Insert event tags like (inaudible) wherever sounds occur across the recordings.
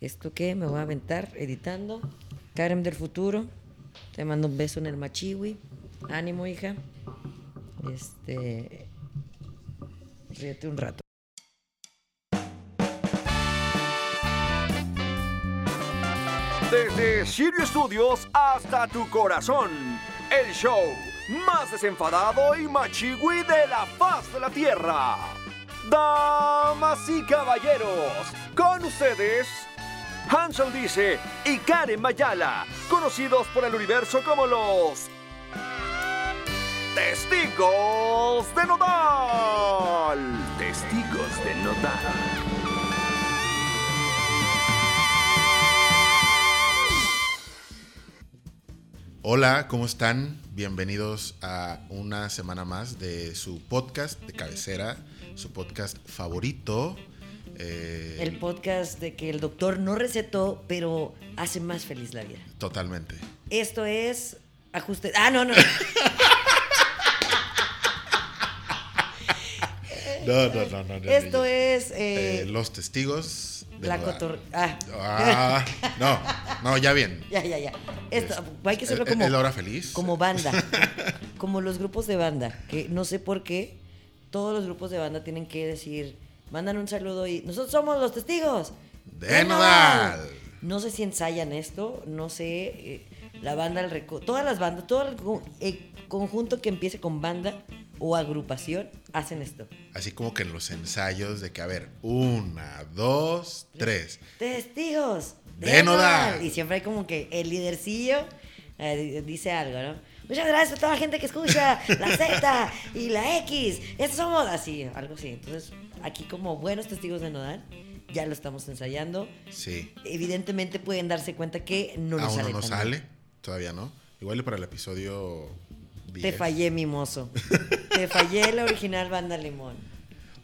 ¿Esto qué? Me voy a aventar editando. Karen del futuro. Te mando un beso en el machiwi. Ánimo, hija. Este. Ríete un rato. Desde Sirio Studios hasta tu corazón, el show más desenfadado y machigüí de la faz de la tierra. Damas y caballeros, con ustedes, Hansel Dice y Karen Mayala, conocidos por el universo como los Testigos de Nodal. Testigos de Nodal. Hola, ¿cómo están? Bienvenidos a una semana más de su podcast de cabecera, su podcast favorito. Eh, El podcast de que el doctor no recetó, pero hace más feliz la vida. Totalmente. Esto es ajuste. Ah, no, no. (laughs) No, no, no, no. no, Esto no, es. eh, eh, los testigos de la cotor. Ah. Ah, no, no, ya bien. (laughs) Ya, ya, ya. Esto, hay que hacerlo ¿Es- como. es la hora feliz? Como banda. (laughs) como los grupos de banda. Que no sé por qué todos los grupos de banda tienen que decir. Mandan un saludo y. Nosotros somos los testigos. De Nodal. No sé si ensayan esto. No sé. eh, la banda, el reco- todas las bandas, todo el co- conjunto que empiece con banda o agrupación hacen esto. Así como que en los ensayos de que, a ver, una, dos, tres. Testigos De Nodal. Y siempre hay como que el lidercillo eh, dice algo, ¿no? Muchas gracias a toda la gente que escucha la Z y la X. Estos somos así, algo así. Entonces, aquí como buenos testigos de Nodal, ya lo estamos ensayando. Sí. Evidentemente pueden darse cuenta que no nos Aún no sale. nos tan bien. sale, todavía no. Igual para el episodio 10. Te fallé, mimoso. (laughs) Te fallé la original banda Limón.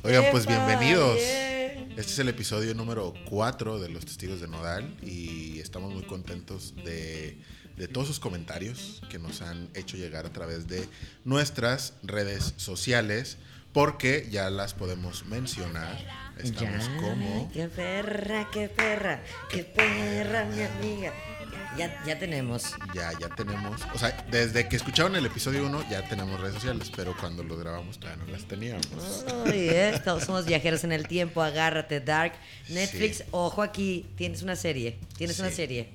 Oigan, Te pues bienvenidos. Este es el episodio número 4 de Los Testigos de Nodal y estamos muy contentos de, de todos sus comentarios que nos han hecho llegar a través de nuestras redes sociales porque ya las podemos mencionar. Estamos Ya, como... Qué perra, qué perra, qué perra, mi amiga. Ya, ya tenemos. Ya, ya tenemos, o sea, desde que escucharon el episodio 1 ya tenemos redes sociales, pero cuando lo grabamos todavía no las teníamos. Eh, todos somos viajeros en el tiempo, agárrate, Dark. Netflix, Sí. ojo aquí, tienes una serie, tienes una Sí. serie.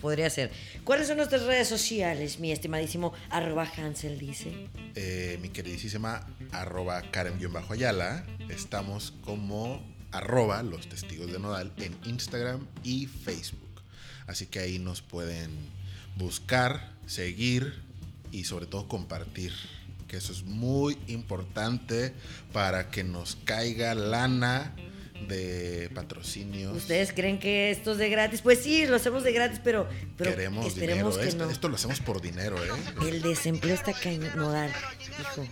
Podría ser. ¿Cuáles son nuestras redes sociales, mi estimadísimo arroba Hansel dice? eh, mi queridísima arroba Karen-Ayala. Estamos como arroba los testigos de Nodal en Instagram y Facebook. Así que ahí nos pueden buscar, seguir y sobre todo compartir. Que eso es muy importante para que nos caiga lana de patrocinios. ¿Ustedes creen que esto es de gratis? Pues sí, lo hacemos de gratis, pero, pero Queremos dinero. que Esto, no. esto lo hacemos por dinero, ¿eh? El desempleo está cañón. Hijo.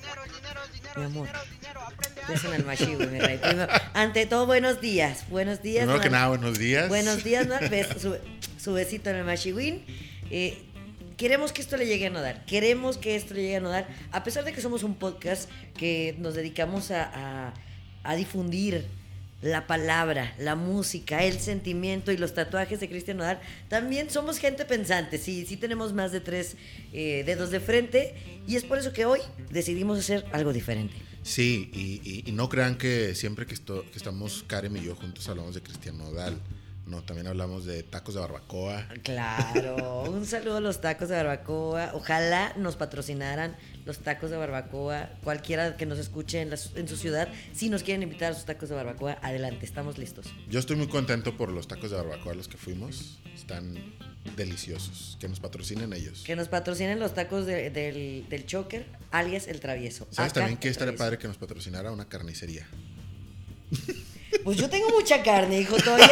Mi amor. Beso en el machi, güey, mi rey. Primero, ante todo, buenos días. Buenos días. Primero que nada, buenos días. Buenos días, ¿no? (laughs) Su, su besito en el machiwin. Eh, queremos que esto le llegue a Nodal. Queremos que esto le llegue a Nodal. A pesar de que somos un podcast que nos dedicamos a, a- a difundir la palabra, la música, el sentimiento y los tatuajes de Cristian Nodal, también somos gente pensante. Sí, sí tenemos más de tres eh, dedos de frente. Y es por eso que hoy decidimos hacer algo diferente. Sí, y, no crean que siempre que, esto- que estamos Karen y yo juntos hablamos de Cristian Nodal. No, también hablamos de tacos de barbacoa. Claro, (laughs) un saludo a los tacos de barbacoa. Ojalá nos patrocinaran los tacos de barbacoa. Cualquiera que nos escuche en, la su- en su ciudad, si nos quieren invitar a sus tacos de barbacoa, adelante, estamos listos. Yo estoy muy contento por los tacos de barbacoa a los que fuimos. Están deliciosos. Que nos patrocinen ellos. Que nos patrocinen los tacos de- del, del choker, alias el travieso. ¿Sabes Acá, también que estaría padre que nos patrocinara una carnicería? (laughs) Pues yo tengo mucha carne, hijo, todavía.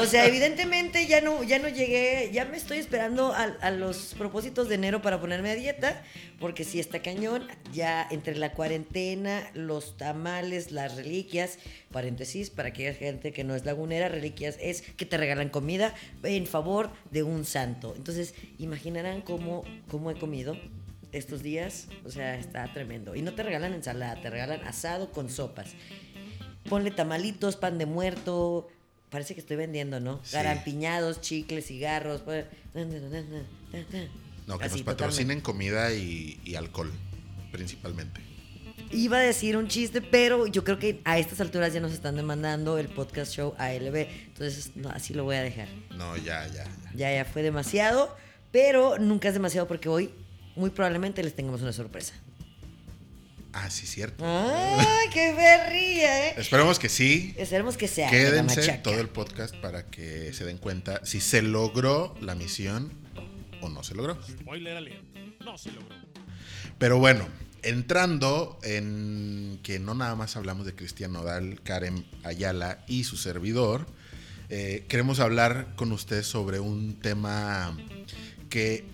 O sea, evidentemente ya no, ya no llegué, ya me estoy esperando a, a los propósitos de enero para ponerme a dieta, porque si está cañón, ya entre la cuarentena, los tamales, las reliquias, paréntesis, para aquella gente que no es lagunera, reliquias es que te regalan comida en favor de un santo. Entonces, imaginarán cómo, cómo he comido estos días, o sea, está tremendo. Y no te regalan ensalada, te regalan asado con sopas. Ponle tamalitos, pan de muerto, parece que estoy vendiendo, ¿no? Sí. Garampiñados, chicles, cigarros. pues, No, que Así, nos patrocinen comida y, y alcohol, principalmente. Iba a decir un chiste, pero yo creo que a estas alturas ya nos están demandando el podcast show ALB. Entonces, no, así lo voy a dejar. No, ya, ya, ya. Ya, ya fue demasiado, pero nunca es demasiado porque hoy muy probablemente les tengamos una sorpresa. Ah, sí, cierto. ¡Ay, qué berría, eh! Esperemos que sí. Esperemos que sea. Quédense todo el podcast para que se den cuenta si se logró la misión o no se logró. Spoiler alert. No se logró. Pero bueno, entrando en que no nada más hablamos de Cristian Nodal, Karen Ayala y su servidor, eh, queremos hablar con ustedes sobre un tema que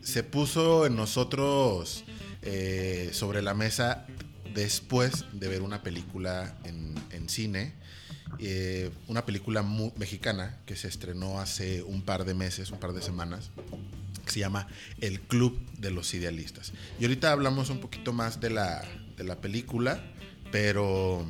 se puso en nosotros eh, sobre la mesa después de ver una película en, cine, eh, una película mexicana que se estrenó hace un par de meses, un par de semanas, que se llama El Club de los Idealistas. Y ahorita hablamos un poquito más de la, de la película, pero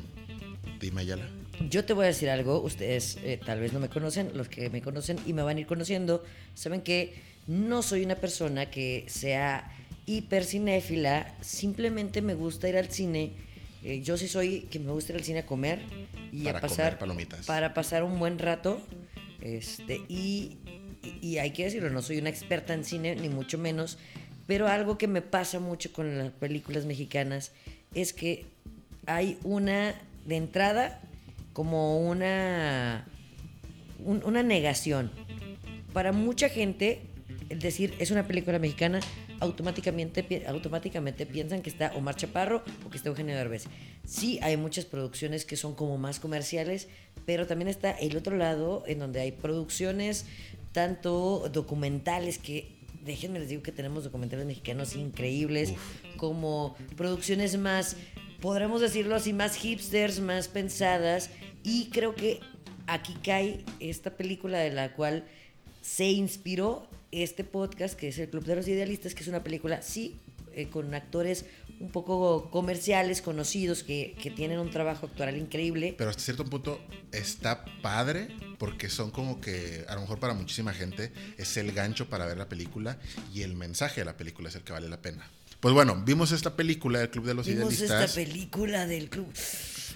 dime, Ayala. Yo te voy a decir algo, ustedes eh, tal vez no me conocen, los que me conocen y me van a ir conociendo, saben que no soy una persona que sea hipercinéfila, simplemente me gusta ir al cine. eh, yo sí soy que me gusta ir al cine a comer y Para a pasar comer palomitas. para pasar un buen rato. Este, y, y- hay que decirlo, no soy una experta en cine, ni mucho menos, pero algo que me pasa mucho con las películas mexicanas es que hay una, de entrada, como una, un- una negación. Para mucha gente, el decir es una película mexicana, automáticamente, automáticamente piensan que está Omar Chaparro o que está Eugenio Derbez. Sí, hay muchas producciones que son como más comerciales, pero también está el otro lado en donde hay producciones tanto documentales que déjenme les digo que tenemos documentales mexicanos increíbles como producciones más podremos decirlo así más hipsters más pensadas y creo que aquí cae esta película de la cual se inspiró este podcast que es el Club de los Idealistas que es una película sí eh, con actores un poco comerciales conocidos que, que tienen un trabajo actoral increíble. Pero hasta cierto punto está padre porque son como que a lo mejor para muchísima gente es el gancho para ver la película y el mensaje de la película es el que vale la pena. Pues bueno, vimos esta película del Club de los vimos esta Idealistas. película del Club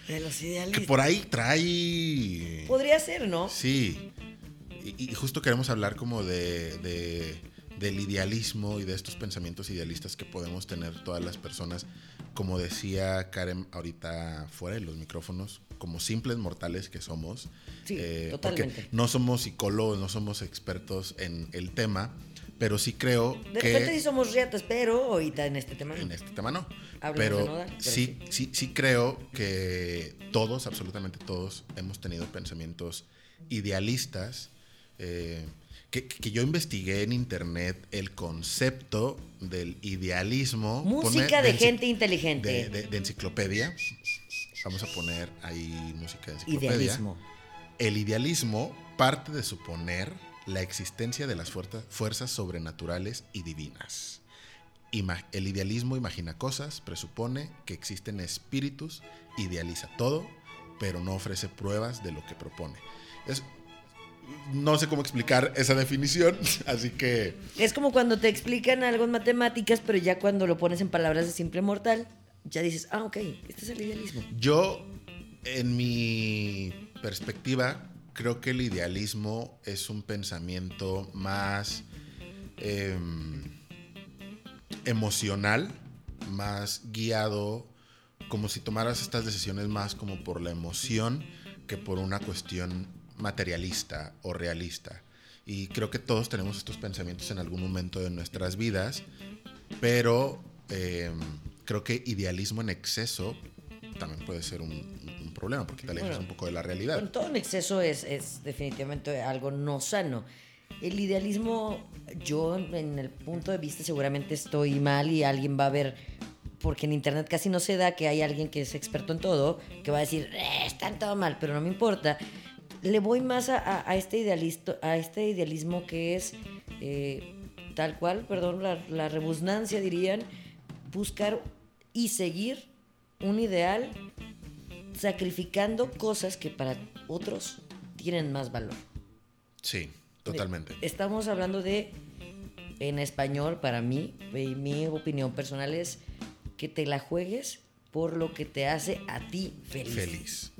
de los que Idealistas. por ahí trae... podría ser no Sí, y, y justo queremos hablar como de, de- del idealismo y de estos pensamientos idealistas que podemos tener todas las personas, como decía Karen ahorita fuera de los micrófonos, como simples mortales que somos. Sí, eh, totalmente. Porque no somos psicólogos, no somos expertos en el tema, pero sí creo De que... repente sí somos riatas, pero ahorita en este tema no. En este tema no. Pero de Nodal, pero sí, sí, sí creo que todos, absolutamente todos, hemos tenido pensamientos idealistas. Eh, que, que yo investigué en internet el concepto del idealismo. Música de gente inteligente. De, de- de enciclopedia. Vamos a poner ahí música de enciclopedia. Idealismo. El idealismo parte de suponer la existencia de las fuerza- fuerzas sobrenaturales y divinas. Ima- el idealismo imagina cosas, presupone que existen espíritus, idealiza todo, pero no ofrece pruebas de lo que propone. Es- no sé cómo explicar esa definición, (laughs) así que Es como cuando te explican algo en matemáticas, pero ya cuando lo pones en palabras de simple mortal, ya dices, ah, ok, este es el idealismo. Yo, en mi perspectiva, creo que el idealismo es un pensamiento más em, emocional, más guiado, como si tomaras estas decisiones más como por la emoción que por una cuestión materialista o realista. Y creo que todos tenemos estos pensamientos en algún momento de nuestras vidas, pero eh, creo que idealismo en exceso también puede ser un, un problema porque te alejas Bueno, un poco de la realidad. Bueno, todo en exceso es, es definitivamente algo no sano. El idealismo, yo en el punto de vista seguramente estoy mal y alguien va a ver, porque en internet casi no se da que hay alguien que es experto en todo, que va a decir, "Eh, están todo mal, pero no me importa. Le voy más a, a- este, idealisto, a este idealismo que es eh, tal cual, perdón, la, la rebusnancia dirían, buscar y seguir un ideal sacrificando cosas que para otros tienen más valor. Sí, totalmente. Estamos hablando de, en español, para mí, y mi opinión personal es que te la juegues por lo que te hace a ti feliz. Feliz.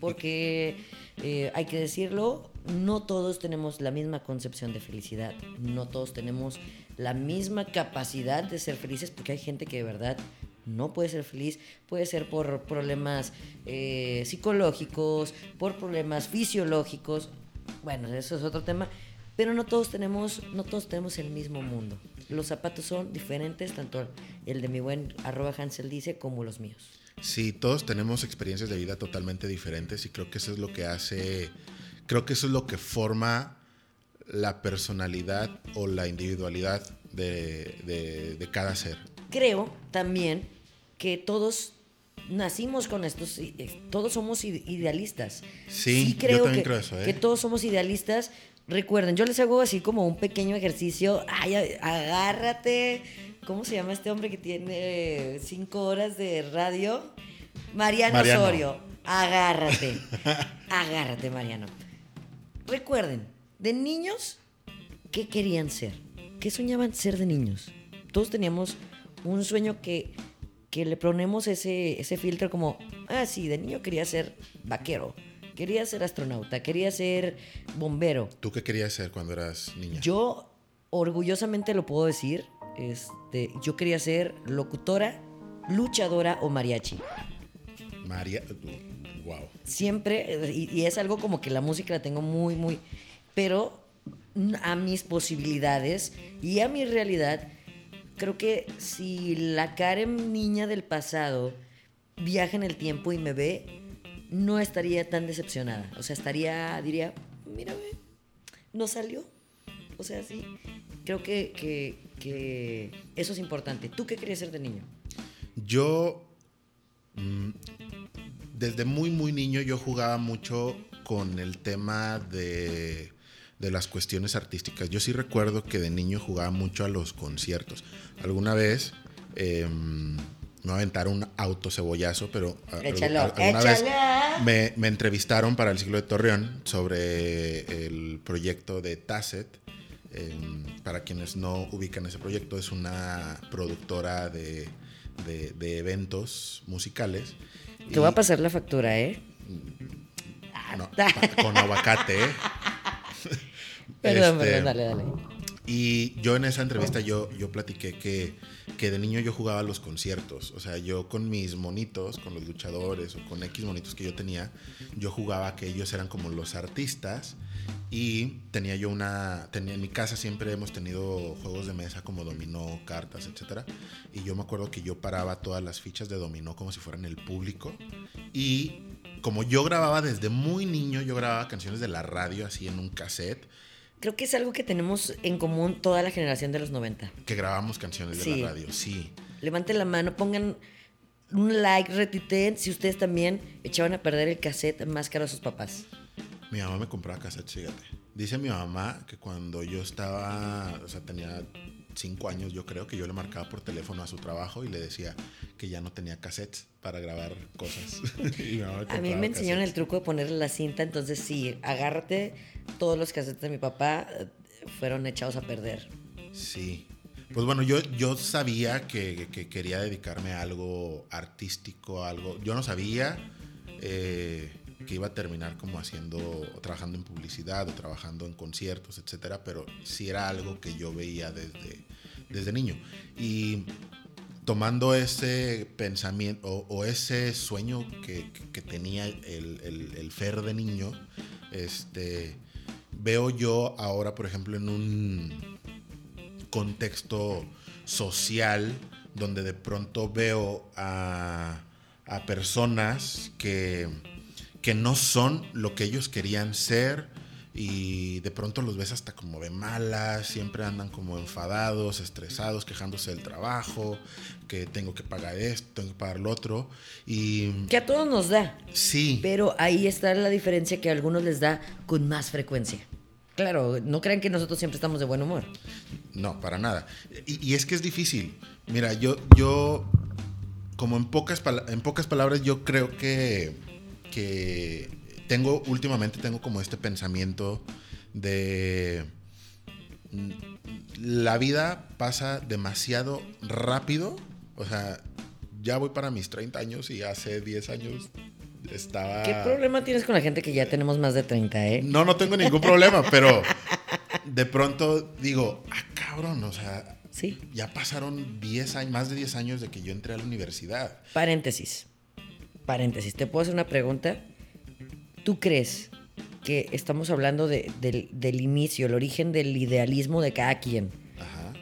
Porque eh, hay que decirlo, no todos tenemos la misma concepción de felicidad, no todos tenemos la misma capacidad de ser felices, porque hay gente que de verdad no puede ser feliz, puede ser por problemas eh, psicológicos, por problemas fisiológicos, bueno, eso es otro tema, pero no todos tenemos, no todos tenemos el mismo mundo. Los zapatos son diferentes, tanto el de mi buen arroba Hansel dice como los míos. Sí, todos tenemos experiencias de vida totalmente diferentes y creo que eso es lo que hace, creo que eso es lo que forma la personalidad o la individualidad de, de- de cada ser. Creo también que todos nacimos con estos, eh, todos somos ide- idealistas. Sí, yo creo también que, creo eso, ¿eh? que todos somos idealistas. Recuerden, yo les hago así como un pequeño ejercicio. Ay, agárrate. ¿Cómo se llama este hombre que tiene cinco horas de radio? Mariano, Mariano. Osorio. Agárrate. (laughs) agárrate, Mariano. Recuerden, de niños, ¿qué querían ser? ¿Qué soñaban ser de niños? Todos teníamos un sueño que, que le ponemos ese, ese filtro como, ah, sí, de niño quería ser vaquero, quería ser astronauta, quería ser bombero. ¿Tú qué querías ser cuando eras niña? Yo orgullosamente lo puedo decir, este, yo quería ser locutora, luchadora o mariachi. María, wow. siempre, y, y es algo como que la música la tengo muy, muy, pero a mis posibilidades y a mi realidad, creo que si la Karen niña del pasado viaja en el tiempo y me ve, no estaría tan decepcionada. O sea, estaría, diría, mírame, no salió. O sea, sí, creo que, que, que eso es importante. ¿Tú qué querías ser de niño? Yo, mm, desde muy, muy niño, yo jugaba mucho con el tema de, de las cuestiones artísticas. Yo sí recuerdo que de niño jugaba mucho a los conciertos. Alguna vez eh, me voy a aventar un autocebollazo, pero a- Échalo, al- alguna vez échalo. me, me entrevistaron para el siglo de Torreón sobre el proyecto de Tasset. Eh, para quienes no ubican ese proyecto, es una productora de, de- de eventos musicales. Te voy a pasar la factura, ¿eh? no, (laughs) pa- con aguacate. ¿eh? (laughs) Perdón, Este, perdón, dale, dale. Y yo en esa entrevista yo, yo platiqué que, que de niño yo jugaba a los conciertos. O sea, yo con mis monitos, con los luchadores o con X monitos que yo tenía, yo jugaba que ellos eran como los artistas. Y tenía yo una. Tenía, en mi casa siempre hemos tenido juegos de mesa como dominó, cartas, etc. Y yo me acuerdo que yo paraba todas las fichas de dominó como si fueran el público. Y como yo grababa desde muy niño, yo grababa canciones de la radio así en un cassette. Creo que es algo que tenemos en común toda la generación de los 90. Que grabábamos canciones de Sí. la radio, sí. Levanten la mano, pongan un like, retuiteen si ustedes también echaban a perder el cassette más caro a sus papás. Mi mamá me compraba cassettes, fíjate. Dice mi mamá que cuando yo estaba, o sea, tenía cinco años, yo creo que yo le marcaba por teléfono a su trabajo y le decía que ya no tenía cassettes para grabar cosas. (laughs) Y mi mamá A mí me enseñaron el truco de ponerle la cinta, entonces sí, agárrate, todos los cassettes de mi papá eh, fueron echados a perder. Sí. Pues bueno, yo, yo sabía que, que quería dedicarme a algo artístico, a algo. Yo no sabía eh, que iba a terminar como haciendo, trabajando en publicidad o trabajando en conciertos, etcétera, pero sí era algo que yo veía desde, desde niño. Y tomando ese pensamiento o, ese sueño que, tenía el, el, Fer de niño, este, veo yo ahora, por ejemplo, en un contexto social donde de pronto veo a personas que, que no son lo que ellos querían ser y de pronto los ves hasta como de malas, siempre andan como enfadados, estresados, quejándose del trabajo, que tengo que pagar esto, tengo que pagar lo otro. Y Que a todos nos da, sí, pero ahí está la diferencia que a algunos les da con más frecuencia. Claro, no crean que nosotros siempre estamos de buen humor. No, para nada. Y, y es que es difícil. Mira, yo, yo como en pocas, en pocas palabras, yo creo que, que tengo, últimamente tengo como este pensamiento de mm, la vida pasa demasiado rápido. O sea, ya voy para mis 30 años y hace 10 años estaba... ¿Qué problema tienes con la gente que ya tenemos más de 30, eh? No, no tengo ningún problema, pero de pronto digo, ah, cabrón, o sea, Sí. ya pasaron 10 años, más de 10 años de que yo entré a la universidad. Paréntesis. Paréntesis. ¿Te puedo hacer una pregunta? ¿Tú crees que estamos hablando de- del, del inicio, el origen del idealismo de cada quien? Ajá.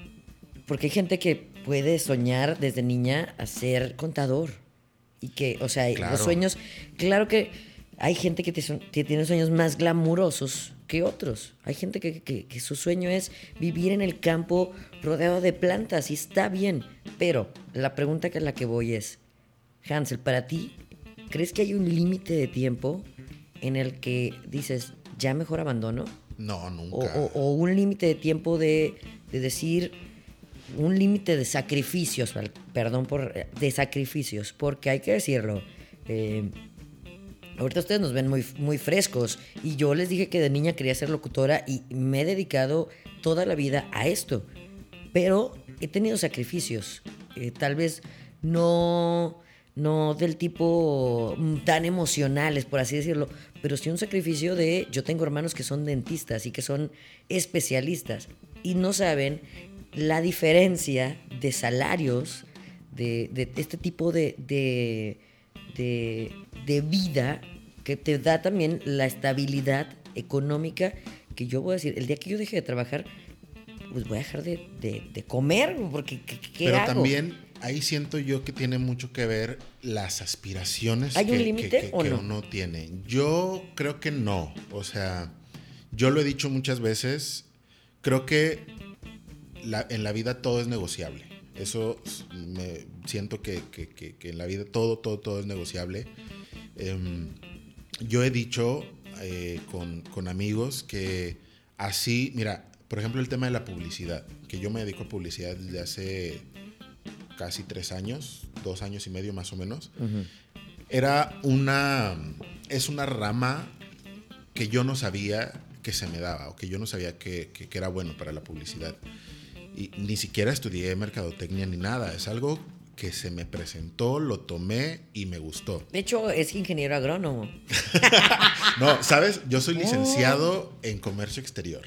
Porque hay gente que puede soñar desde niña a ser contador. Y que, o sea, Claro. los sueños. Claro que hay gente que, te son- que tiene sueños más glamurosos que otros. Hay gente que, que- que su sueño es vivir en el campo rodeado de plantas y está bien. Pero la pregunta que a la que voy es: Hansel, para ti, ¿crees que hay un límite de tiempo en el que dices, ya mejor abandono? No, nunca. o- o un límite de tiempo de, de decir, un límite de sacrificios, perdón por, de sacrificios, porque hay que decirlo. eh, ahorita ustedes nos ven muy, muy frescos y yo les dije que de niña quería ser locutora y me he dedicado toda la vida a esto, pero he tenido sacrificios, eh, tal vez no, no del tipo mm, tan emocionales, por así decirlo, pero sí un sacrificio de, yo tengo hermanos que son dentistas y que son especialistas y no saben la diferencia de salarios de, de este tipo de, de, de- de vida que te da también la estabilidad económica que yo voy a decir, el día que yo deje de trabajar, pues voy a dejar de, comer, porque ¿qué, qué Pero hago? también ahí siento yo que tiene mucho que ver las aspiraciones ¿Hay un que, límite que- que- o que no? uno tiene. Yo creo que no. O sea, yo lo he dicho muchas veces. Creo que la- en la vida todo es negociable. Eso me siento que en la vida todo, todo, todo es negociable. Em, yo he dicho eh, con, con amigos que así, mira, por ejemplo el tema de la publicidad, que yo me dedico a publicidad desde hace casi tres años, dos años y medio más o menos, era una, es una rama que yo no sabía que se me daba o que yo no sabía que, que- que era bueno para la publicidad. Y ni siquiera estudié mercadotecnia ni nada, es algo que se me presentó, lo tomé y me gustó. De hecho, es ingeniero agrónomo. (laughs) No, ¿sabes? Yo Oh. soy licenciado en comercio exterior.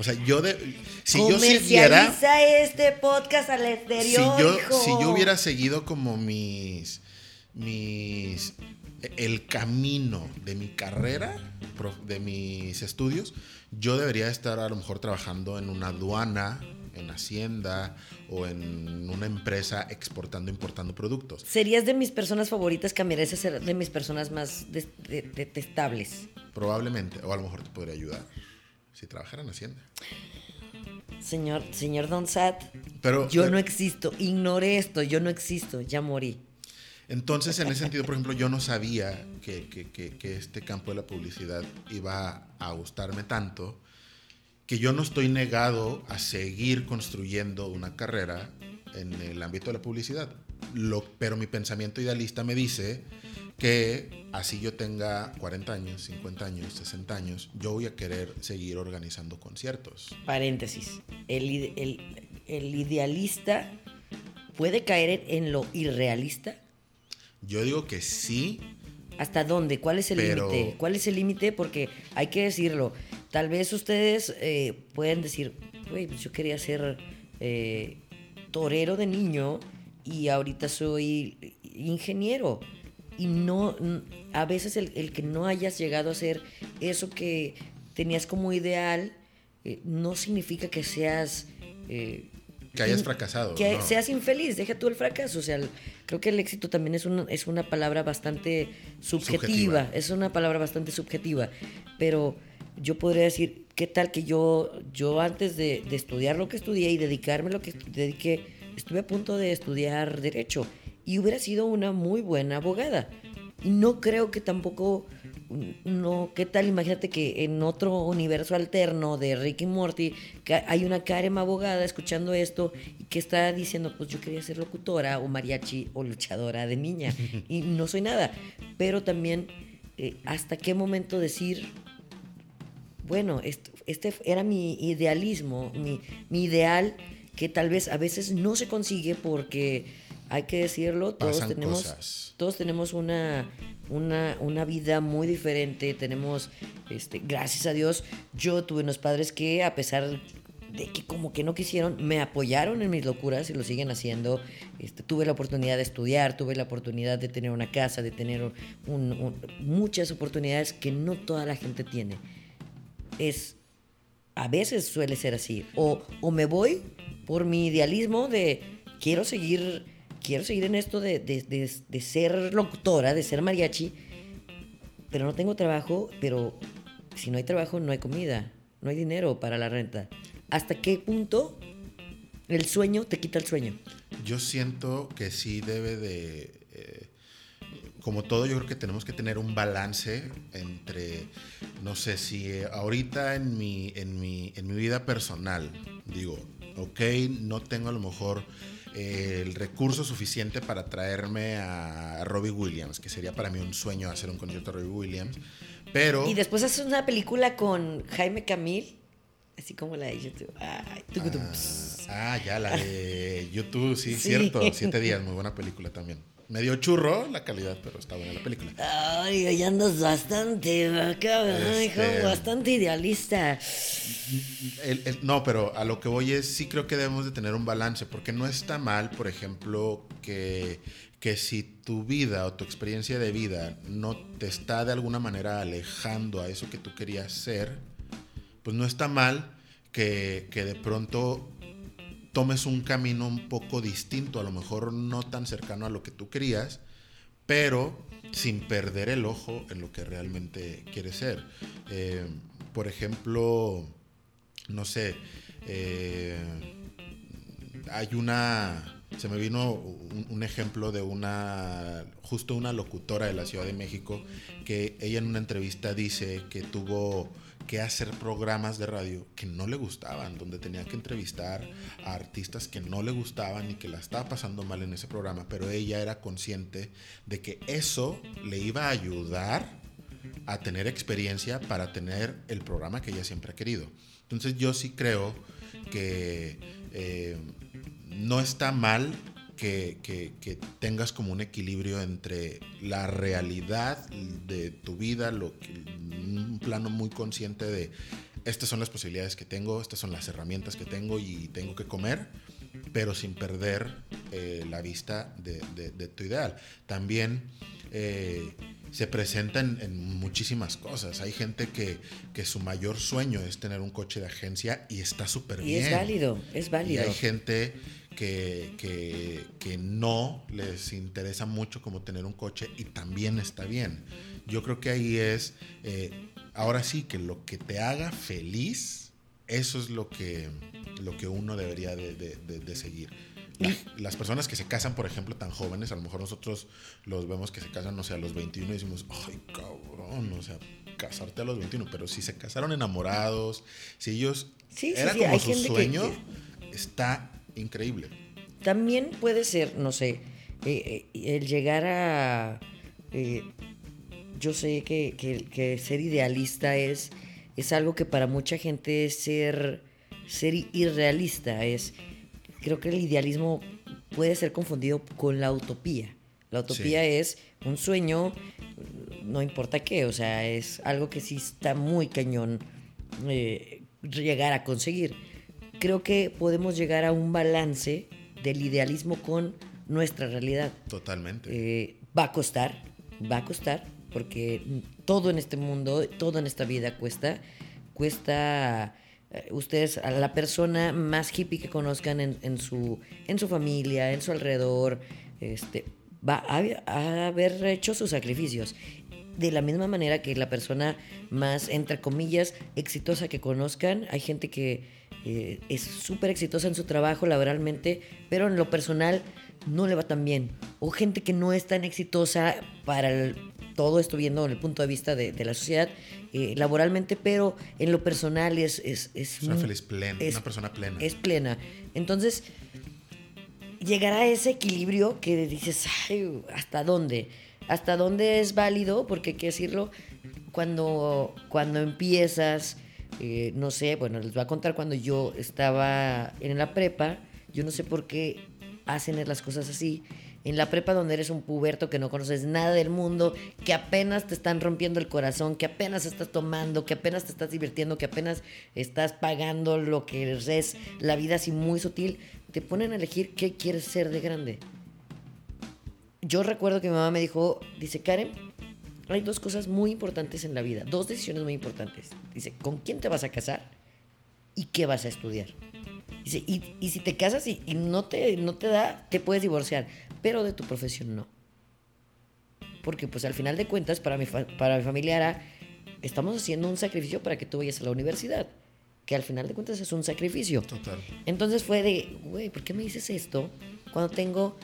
O sea, yo de si yo siguiera Comercializa este podcast al si exterior, yo hijo. si yo hubiera seguido como mis mis el camino de mi carrera, de mis estudios, yo debería estar a lo mejor trabajando en una aduana, en hacienda o en una empresa exportando importando productos. Serías de mis personas favoritas, cambiarías a ser de mis personas más detestables. Probablemente, o a lo mejor te podría ayudar si trabajara en hacienda. Señor, señor Don Sat, Pero yo pero- no existo, ignore esto, yo no existo, ya morí. Entonces, en ese sentido, por ejemplo, yo no sabía que, que- que- que este campo de la publicidad iba a gustarme tanto, que yo no estoy negado a seguir construyendo una carrera en el ámbito de la publicidad. Lo- pero mi pensamiento idealista me dice que así yo tenga 40 años, 50 años, 60 años, yo voy a querer seguir organizando conciertos. Paréntesis. El, ide- el- el idealista puede caer en lo irrealista. Yo digo que sí, ¿Hasta dónde? ¿Cuál es el Pero- límite? ¿Cuál es el límite? Porque hay que decirlo. Tal vez ustedes eh, pueden decir, güey, pues yo quería ser eh, torero de niño y ahorita soy ingeniero. Y no, a veces el, el que no hayas llegado a ser eso que tenías como ideal, eh, no significa que seas... eh, que hayas fracasado. que ¿no? seas infeliz, deja tú el fracaso. O sea, el- creo que el éxito también es una, es una palabra bastante subjetiva, Subjetiva. Es una palabra bastante subjetiva. Pero yo podría decir, ¿qué tal que yo, yo antes de, de estudiar lo que estudié y dedicarme a lo que dediqué, estuve a punto de estudiar Derecho y hubiera sido una muy buena abogada? Y no creo que tampoco. No, ¿qué tal? Imagínate que en otro universo alterno de Rick y Morty hay una Karen abogada escuchando esto y que está diciendo, pues yo quería ser locutora o mariachi o luchadora de niña (laughs) y no soy nada. Pero también eh, hasta qué momento decir, bueno, est- este era mi idealismo, mi, mi ideal, que tal vez a veces no se consigue porque hay que decirlo, todos Pasan tenemos, cosas. todos tenemos una, una, una vida muy diferente, tenemos, este, gracias a Dios, yo tuve unos padres que a pesar de que como que no quisieron, me apoyaron en mis locuras y lo siguen haciendo. Este, tuve la oportunidad de estudiar, tuve la oportunidad de tener una casa, de tener un- un- muchas oportunidades que no toda la gente tiene. Es, a veces suele ser así. O, o me voy por mi idealismo de quiero seguir, quiero seguir en esto de, de- de- de ser locutora, de ser mariachi, pero no tengo trabajo, pero si no hay trabajo no hay comida, no hay dinero para la renta. ¿Hasta qué punto el sueño te quita el sueño? Yo siento que sí debe de, eh, como todo, yo creo que tenemos que tener un balance entre, no sé, si eh, ahorita en mi, en mi, en mi vida personal, digo, ok, no tengo a lo mejor el recurso suficiente para traerme a Robbie Williams, que sería para mí un sueño hacer un concierto de Robbie Williams, pero... Y después haces una película con Jaime Camil, así como la de YouTube. Ay, pss. Ah, ya, la de (laughs) YouTube, sí, Sí. cierto. Siete días, muy buena película también. Medio churro la calidad, pero está buena la película. Ay, hoy andas bastante. Este- bastante idealista. El- el- no, pero a lo que voy es, sí creo que debemos de tener un balance, porque no está mal, por ejemplo, que, que si tu vida o tu experiencia de vida no te está de alguna manera alejando a eso que tú querías ser, pues no está mal que, que de pronto tomes un camino un poco distinto, a lo mejor no tan cercano a lo que tú querías, pero sin perder el ojo en lo que realmente quieres ser. Eh, por ejemplo, no sé, eh, hay una, se me vino un, un ejemplo de una, justo una locutora de la Ciudad de México, que ella en una entrevista dice que tuvo que hacer programas de radio que no le gustaban, donde tenía que entrevistar a artistas que no le gustaban y que la estaba pasando mal en ese programa, pero ella era consciente de que eso le iba a ayudar a tener experiencia para tener el programa que ella siempre ha querido. Entonces yo sí creo que eh, no está mal que, que- que tengas como un equilibrio entre la realidad de tu vida, lo que- un plano muy consciente de estas son las posibilidades que tengo, estas son las herramientas que tengo y tengo que comer, pero sin perder eh, la vista de, de- de tu ideal. También eh, se presenta en, en muchísimas cosas. Hay gente que, que su mayor sueño es tener un coche de agencia y está súper Y bien. es válido, es Y válido. hay gente que, que, que no les interesa mucho como tener un coche y también está bien. Yo creo que ahí es, eh, ahora sí, que lo que te haga feliz, eso es lo que, lo que uno debería de, de- de- de seguir. La- las personas que se casan, por ejemplo, tan jóvenes, a lo mejor nosotros los vemos que se casan, no sé, a los 21 y decimos, ay, cabrón, o sea, casarte a los 21, pero si se casaron enamorados, si ellos Sí, sí, era sí, como hay su que- sueño, está increíble. También puede ser, no sé, eh, eh, el llegar a... eh, yo sé que, que- que ser idealista es, es algo que para mucha gente es ser, ser irrealista. Es, creo que el idealismo puede ser confundido con la utopía. La utopía Sí. es un sueño, no importa qué, o sea, es algo que sí está muy cañón eh, llegar a conseguir. Creo que podemos llegar a un balance del idealismo con nuestra realidad. Totalmente. Eh, va a costar, va a costar, porque todo en este mundo, todo en esta vida cuesta. Cuesta, eh, ustedes, a la persona más hippie que conozcan en, en su, en su familia, en su alrededor, este, va a, a haber hecho sus sacrificios. De la misma manera que la persona más, entre comillas, exitosa que conozcan, hay gente que eh, es súper exitosa en su trabajo laboralmente, pero en lo personal no le va tan bien. O gente que no es tan exitosa para el- todo esto viendo en el punto de vista de, de la sociedad eh, laboralmente, pero en lo personal es... es, es una muy- feliz plena, es- una persona plena. es plena. Entonces, llegar a ese equilibrio que dices, ay, ¿hasta dónde? hasta dónde es válido, porque hay que decirlo, cuando, cuando empiezas, eh, no sé, bueno, les voy a contar cuando yo estaba en la prepa, yo no sé por qué hacen las cosas así. En la prepa donde eres un puberto que no conoces nada del mundo, que apenas te están rompiendo el corazón, que apenas estás tomando, que apenas te estás divirtiendo, que apenas estás pagando lo que es la vida así muy sutil, te ponen a elegir qué quieres ser de grande. Yo recuerdo que mi mamá me dijo, dice, Karen, hay dos cosas muy importantes en la vida, dos decisiones muy importantes. Dice, ¿con quién te vas a casar y qué vas a estudiar? Dice, y, y si te casas y, y, no, te, no te da, te puedes divorciar, pero de tu profesión no. Porque pues al final de cuentas, para mi, para mi familia era, estamos haciendo un sacrificio para que tú vayas a la universidad, que al final de cuentas es un sacrificio. Total. Entonces fue de, güey, ¿por qué me dices esto cuando tengo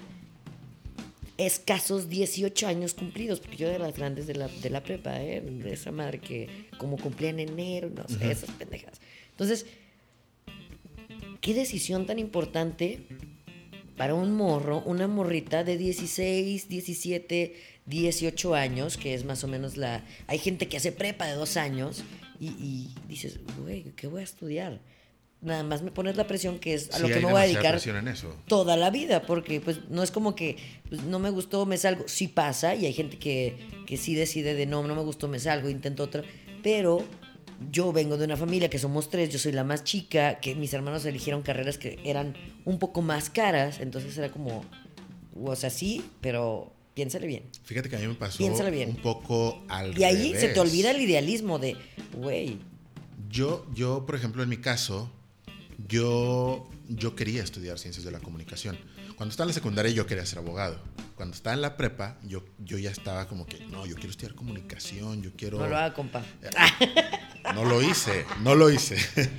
escasos 18 años cumplidos? Porque yo era de las grandes de la, de la prepa, ¿eh? De esa madre que como cumplía en enero, no sé, esas pendejas. Entonces, qué decisión tan importante para un morro, una morrita de 16, 17, 18 años, que es más o menos la... Hay gente que hace prepa de dos años y, y dices, güey, ¿qué voy a estudiar? Nada más me pones la presión que es a Sí, lo que me voy a dedicar en eso. toda la vida, porque pues no es como que pues, no me gustó, me salgo. Sí pasa y hay gente que, que sí decide de no, no me gustó, me salgo, intento otra. Pero yo vengo de una familia que somos tres, yo soy la más chica, que mis hermanos eligieron carreras que eran un poco más caras, entonces era como, o sea, sí, pero piénsale bien. Fíjate que a mí me pasó Piénsalo bien. un poco al Y ahí se te olvida el idealismo de, güey, Yo, yo, por ejemplo, en mi caso, yo, yo quería estudiar ciencias de la comunicación. Cuando estaba en la secundaria yo quería ser abogado. Cuando estaba en la prepa, yo, yo ya estaba como que, no, yo quiero estudiar comunicación, yo quiero... no lo haga, compa. No lo hice, no lo hice.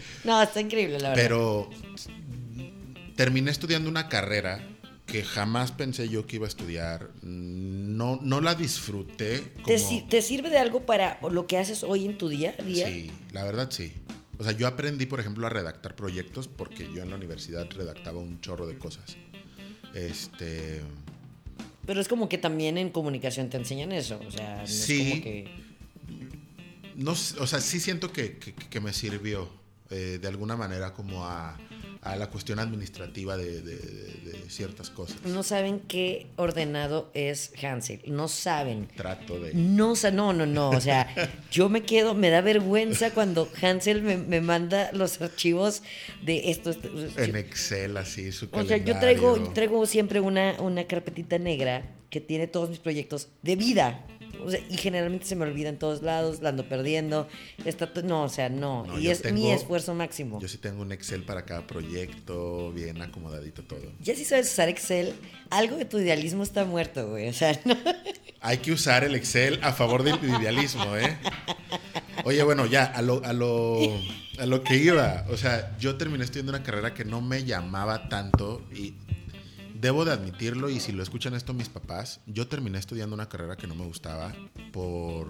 (laughs) No, está increíble, la verdad. Pero terminé estudiando una carrera que jamás pensé yo que iba a estudiar. No, no la disfruté. Como... ¿Te, te sirve de algo para lo que haces hoy en tu día día? Sí, la verdad sí. O sea, yo aprendí, por ejemplo, a redactar proyectos porque yo en la universidad redactaba un chorro de cosas. Este. Pero es como que también en comunicación te enseñan eso. O sea, no Sí. es como que. No, o sea, sí siento que, que- que me sirvió eh, de alguna manera como a, a la cuestión administrativa de, de- de- de ciertas cosas. No saben qué ordenado es Hansel. No saben. Trato de. No, no, no, no. O sea, yo me quedo, me da vergüenza cuando Hansel me, me manda los archivos de esto. esto- En Excel, así, su O sea, yo traigo, traigo siempre una, una carpetita negra que tiene todos mis proyectos de vida. O sea, y generalmente se me olvida en todos lados, la ando perdiendo. Está no, o sea, no. No, y es mi esfuerzo máximo. Yo sí tengo un Excel para cada proyecto, bien acomodadito todo. Ya si sabes usar Excel, algo de tu idealismo está muerto, güey. O sea, no. (laughs) Hay que usar el Excel a favor del idealismo, ¿eh? Oye, bueno, ya, a lo, a lo, a lo que iba. O sea, yo terminé estudiando una carrera que no me llamaba tanto y debo de admitirlo, y si lo escuchan esto mis papás, yo terminé estudiando una carrera que no me gustaba por,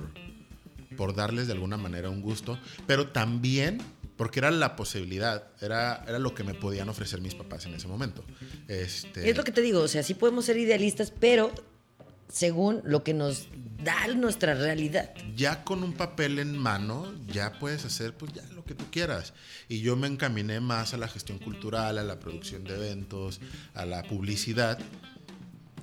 por darles de alguna manera un gusto, pero también porque era la posibilidad, era, era lo que me podían ofrecer mis papás en ese momento. Este, Es lo que te digo, o sea, sí podemos ser idealistas, pero según lo que nos da nuestra realidad. ya con un papel en mano, ya puedes hacer pues ya lo que tú quieras. Y yo me encaminé más a la gestión cultural, a la producción de eventos, a la publicidad.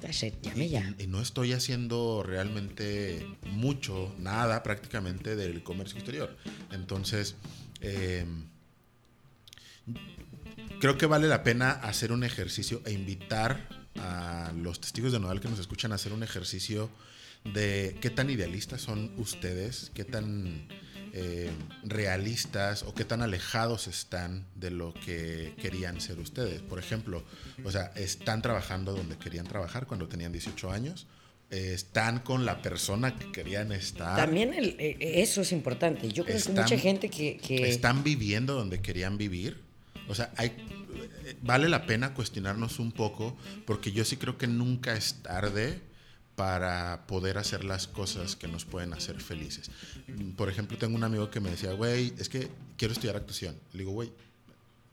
Ya sé, Y, llame ya. y no estoy haciendo realmente mucho, nada prácticamente del comercio exterior. Entonces, eh, creo que vale la pena hacer un ejercicio e invitar a los testigos de nodal que nos escuchan hacer un ejercicio de qué tan idealistas son ustedes, qué tan eh, realistas o qué tan alejados están de lo que querían ser ustedes. Por ejemplo, o sea, están trabajando donde querían trabajar cuando tenían 18 años, eh, están con la persona que querían estar. También el- eh, eso es importante. Yo creo que Están- mucha gente que... que- están viviendo donde querían vivir. O sea, hay, vale la pena cuestionarnos un poco, porque yo sí creo que nunca es tarde para poder hacer las cosas que nos pueden hacer felices. Por ejemplo, tengo un amigo que me decía, güey, es que quiero estudiar actuación. Le digo, güey,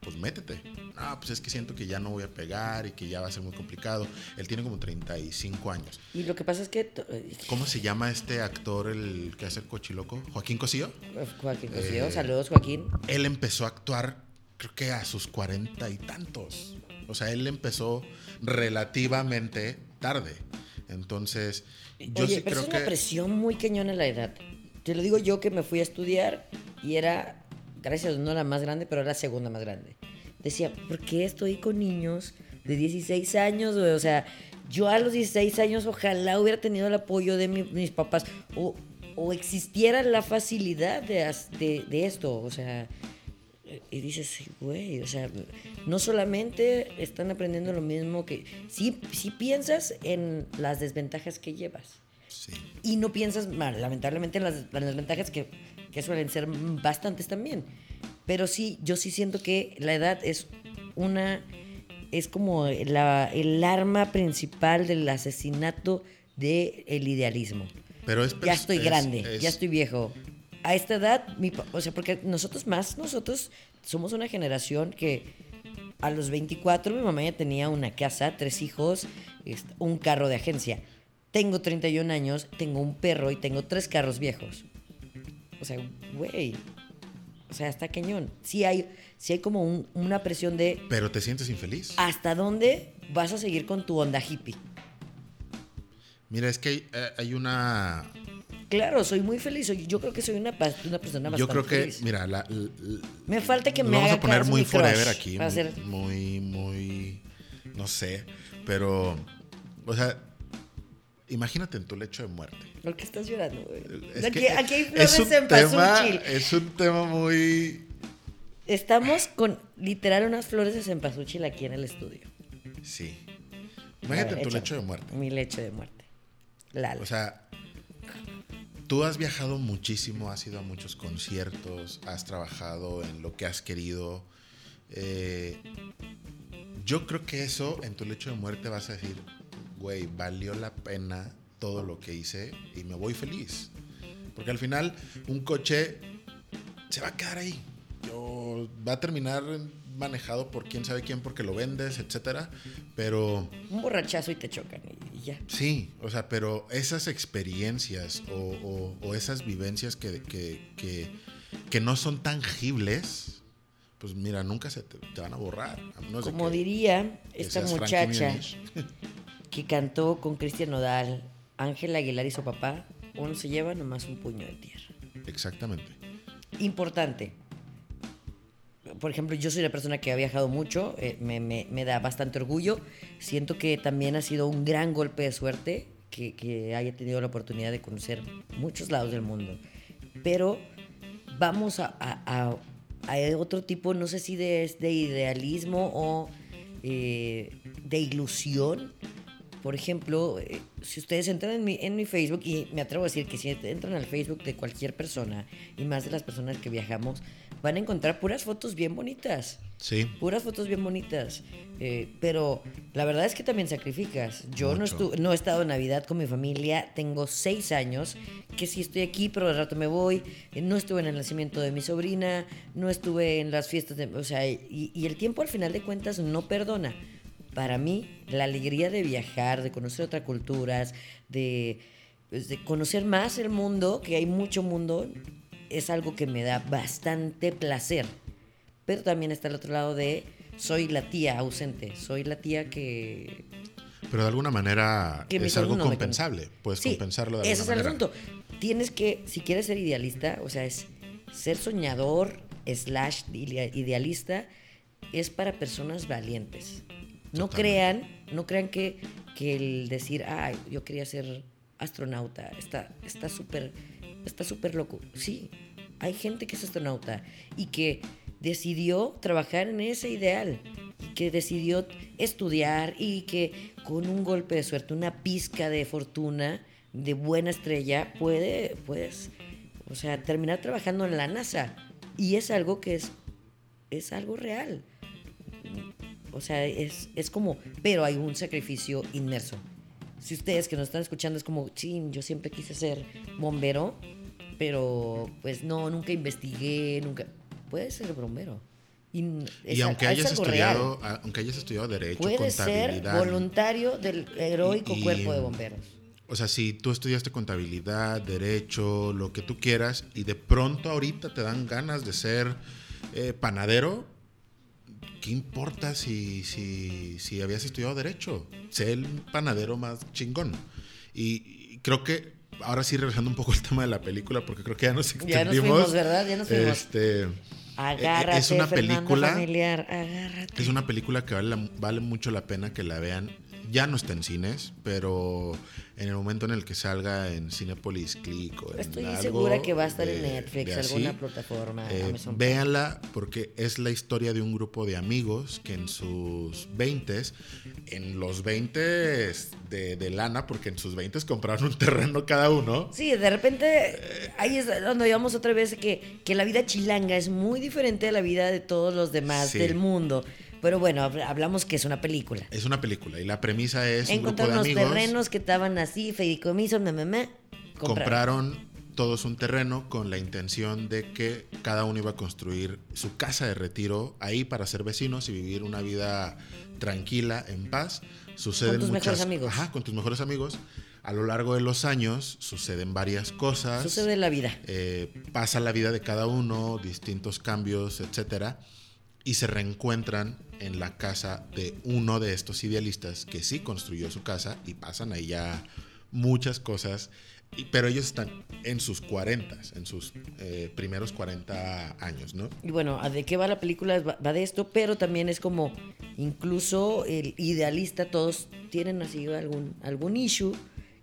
pues métete. No, pues es que siento que ya no voy a pegar y que ya va a ser muy complicado. Él tiene como 35 años. Y lo que pasa es que... eh, ¿Cómo se llama este actor, el que hace el cochiloco? Joaquín Cosío. Joaquín Cosío, Eh, saludos Joaquín. Él empezó a actuar, creo que a sus cuarenta y tantos. O sea, él empezó relativamente tarde. Entonces, yo Oye, sí pero creo es una que... presión muy cañona la edad. Te lo digo yo que me fui a estudiar y era, gracias no la más grande, pero era la segunda más grande. Decía, ¿por qué estoy con niños de 16 años? O sea, yo a los 16 años ojalá hubiera tenido el apoyo de mi- mis papás o, o existiera la facilidad de, de esto. O sea, y dices, güey, o sea, no solamente están aprendiendo lo mismo que... Sí, sí piensas en las desventajas que llevas. Sí. Y no piensas, mal, lamentablemente, en las, en las ventajas que, que suelen ser bastantes también. Pero sí, yo sí siento que la edad es una. Es como la, el arma principal del asesinato del idealismo. Pero es... Ya estoy es- grande, es- ya estoy viejo. A esta edad, mi o sea, porque nosotros más, nosotros somos una generación que a los 24 mi mamá ya tenía una casa, tres hijos, un carro de agencia. Tengo 31 años, tengo un perro y tengo tres carros viejos. O sea, güey. O sea, está cañón. Sí hay, sí hay como un- una presión de Pero te sientes infeliz. hasta dónde vas a seguir con tu onda hippie. Mira, es que hay, eh, hay una... Claro, soy muy feliz. soy- Yo creo que soy una, una persona bastante Yo creo que, feliz. mira, la, la- Me falta que me vamos haga a poner muy forever aquí, muy, hacer- muy, muy, no sé, pero, o sea, imagínate en tu lecho de muerte. ¿Por qué estás llorando, güey? Es aquí, que aquí hay es flores un en tema, es un tema muy, Estamos con literal unas flores de cempasúchil aquí en el estudio. sí. Imagínate ver, en tu échame. lecho de muerte. Mi lecho de muerte. Lalo. O sea, tú has viajado muchísimo, has ido a muchos conciertos, has trabajado en lo que has querido. Eh, yo creo que eso en tu lecho de muerte vas a decir, güey, valió la pena todo lo que hice y me voy feliz. Porque al final un coche se va a quedar ahí. Va a terminar manejado por quién sabe quién porque lo vendes, etcétera. Pero Un borrachazo y te chocan y, y ya. Sí, o sea, pero esas experiencias o, o- o esas vivencias que, que- que- que no son tangibles, pues mira, nunca se te, te van a borrar. a menos de Como diría esta muchacha (laughs) que cantó con Cristian Nodal, Ángela Aguilar y su papá, uno se lleva nomás un puño de tierra. Exactamente. Importante. Por ejemplo, yo soy una persona que ha viajado mucho, eh, me, me- me da bastante orgullo. Siento que también ha sido un gran golpe de suerte que, que haya tenido la oportunidad de conocer muchos lados del mundo. Pero vamos a, a- a- a otro tipo, no sé si de, de idealismo o eh, de ilusión. Por ejemplo, eh, si ustedes entran en mi, en mi Facebook, y me atrevo a decir que si entran al Facebook de cualquier persona, y más de las personas que viajamos, van a encontrar puras fotos bien bonitas. Sí. Puras fotos bien bonitas. Eh, pero la verdad es que también sacrificas. Yo no, Mucho. estu- no he estado en Navidad con mi familia. Tengo seis años. Que sí estoy aquí, pero de rato me voy. Eh, no estuve en el nacimiento de mi sobrina. No estuve en las fiestas de... O sea, y, y el tiempo al final de cuentas no perdona. Para mí, la alegría de viajar, de conocer otras culturas, de, pues, de conocer más el mundo, que hay mucho mundo, es algo que me da bastante placer. Pero también está el otro lado de soy la tía ausente, soy la tía que... Pero de alguna manera es algo no compensable. Puedes Sí, compensarlo de ese alguna es el manera. asunto. Tienes que, si quieres ser idealista, o sea, es ser soñador, slash idea- idealista, es para personas valientes. No Totalmente. crean, no crean que, que el decir, ah, yo quería ser astronauta, está está súper está súper loco. Sí, hay gente que es astronauta y que decidió trabajar en ese ideal, que decidió estudiar y que con un golpe de suerte, una pizca de fortuna, de buena estrella, puede, puedes, o sea, terminar trabajando en la NASA. Y es algo que es, es algo real. O sea, es, es como, pero hay un sacrificio inmerso. Si ustedes que nos están escuchando es como, sí, yo siempre quise ser bombero, pero pues no, nunca investigué, nunca. Puedes ser bombero. Y, es Y aunque hayas estudiado, a- aunque hayas estudiado derecho, Puedes ser voluntario del heroico Y- y- cuerpo de bomberos. O sea, si tú estudiaste contabilidad, derecho, lo que tú quieras, y de pronto ahorita te dan ganas de ser eh, panadero, ¿qué importa si, si, si habías estudiado derecho? Sé el panadero más chingón. Y, y creo que, ahora sí, regresando un poco al tema de la película, porque creo que ya nos Ya nos extendimos. fuimos, ¿verdad? Ya nos fuimos. Este, Agárrate, es una película- familiar, agárrate. es una película que vale, vale mucho la pena que la vean. Ya no está en cines, pero en el momento en el que salga en Cinepolis Click o en Estoy algo segura que va a estar en Netflix, así, alguna plataforma, eh, Amazon. véanla porque es la historia de un grupo de amigos que en sus 20 en los 20 de, de lana, porque en sus 20 compraron un terreno cada uno. Sí, de repente ahí es donde vamos otra vez que, que la vida chilanga es muy diferente a la vida de todos los demás Sí. del mundo. Pero bueno, hab- hablamos que es una película. Es una película y la premisa es un grupo de amigos. terrenos que estaban así, feicomiso, mamá, compraron todos un terreno con la intención de que cada uno iba a construir su casa de retiro ahí para ser vecinos y vivir una vida tranquila, en paz. Suceden tus muchas mejores amigos. Ajá, con tus mejores amigos. A lo largo de los años suceden varias cosas. Sucede la vida. Eh, pasa la vida de cada uno, distintos cambios, etcétera, y se reencuentran en la casa de uno de estos idealistas que sí construyó su casa y pasan ahí ya muchas cosas, pero ellos están en sus 40, en sus eh, primeros 40 años, ¿no? Y bueno, ¿a ¿de qué va la película? Va va de esto, pero también es como, incluso el idealista, todos tienen así algún, algún issue.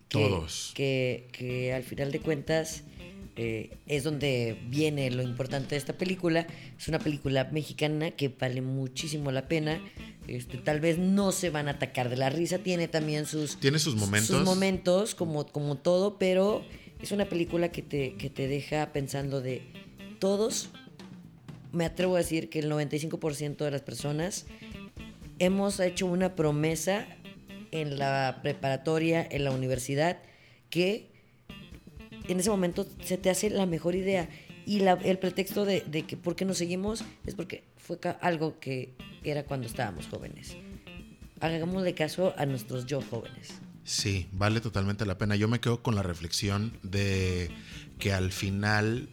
que- Todos. Que, que al final de cuentas eh, es donde viene lo importante de esta película. Es una película mexicana que vale muchísimo la pena. Este, tal vez no se van a atacar de la risa, tiene también sus, Tiene sus momentos. sus momentos, como, como todo, pero es una película que te, que te deja pensando de todos, me atrevo a decir que el 95% de las personas hemos hecho una promesa en la preparatoria, en la universidad, que en ese momento se te hace la mejor idea. Y la- el pretexto de, que por qué nos seguimos es porque fue algo que era cuando estábamos jóvenes. Hagámosle caso a nuestros yo jóvenes. Sí, vale totalmente la pena. Yo me quedo con la reflexión de que al final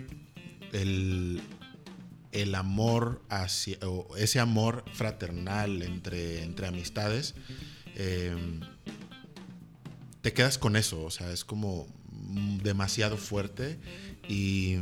el, el amor hacia, o ese amor fraternal entre, entre amistades, eh, te quedas con eso, o sea, es como demasiado fuerte y,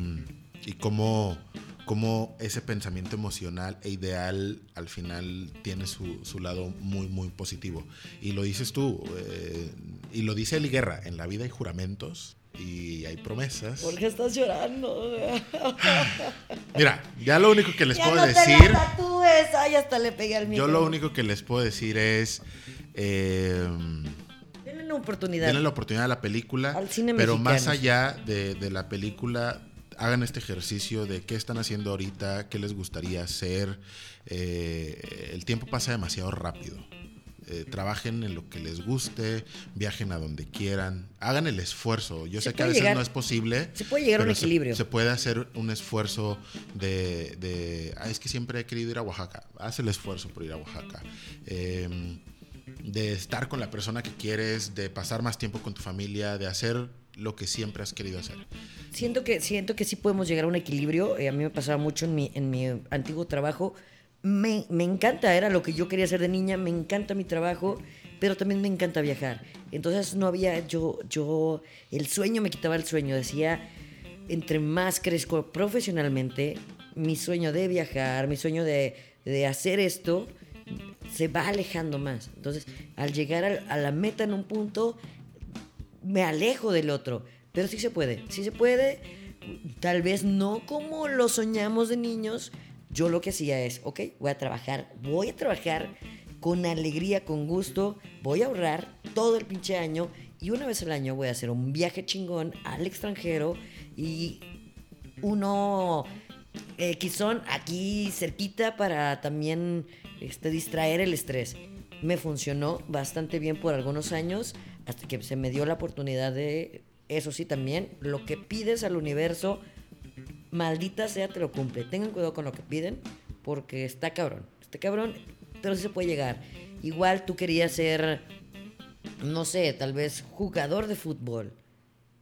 y como, como ese pensamiento emocional e ideal al final tiene su, su lado muy, muy positivo. Y lo dices tú, eh, y lo dice Eli Guerra, en la vida hay juramentos y hay promesas. ¿Por qué estás llorando? (laughs) Mira, ya lo único que les ya puedo no decir... te la tatúes. Ay, hasta le pegué al Yo micro. lo único que les puedo decir es... eh, una oportunidad. denle la oportunidad a la película, Al cine pero mexicano. más allá de, de la película, hagan este ejercicio de qué están haciendo ahorita, qué les gustaría hacer. Eh, el tiempo pasa demasiado rápido. Eh, trabajen en lo que les guste, viajen a donde quieran, hagan el esfuerzo. Yo Se sé que a veces llegar- no es posible. se puede llegar a un se- equilibrio. Se, puede hacer un esfuerzo de, de, "Ah, es que siempre he querido ir a Oaxaca. Haz el esfuerzo por ir a Oaxaca. Eh, de estar con la persona que quieres, de pasar más tiempo con tu familia, de hacer lo que siempre has querido hacer. Siento que, siento que sí podemos llegar a un equilibrio. Eh, a mí me pasaba mucho en mi, en mi antiguo trabajo. Me, me encanta, era lo que yo quería hacer de niña, me encanta mi trabajo, pero también me encanta viajar. Entonces no había, yo, yo, el sueño me quitaba el sueño. Decía, entre más crezco profesionalmente, mi sueño de viajar, mi sueño de, de hacer esto, se va alejando más. Entonces, al llegar a la meta en un punto, me alejo del otro. Pero sí se puede, sí se puede. Tal vez no como lo soñamos de niños. Yo lo que hacía es, ok, voy a trabajar, voy a trabajar con alegría, con gusto, voy a ahorrar todo el pinche año y una vez al año voy a hacer un viaje chingón al extranjero y uno eh, quizón aquí cerquita para también este, distraer el estrés. Me funcionó bastante bien por algunos años hasta que se me dio la oportunidad de, eso sí también, lo que pides al universo, maldita sea, te lo cumple. Tengan cuidado con lo que piden porque está cabrón, está cabrón, pero sí se puede llegar. Igual tú querías ser, no sé, tal vez jugador de fútbol.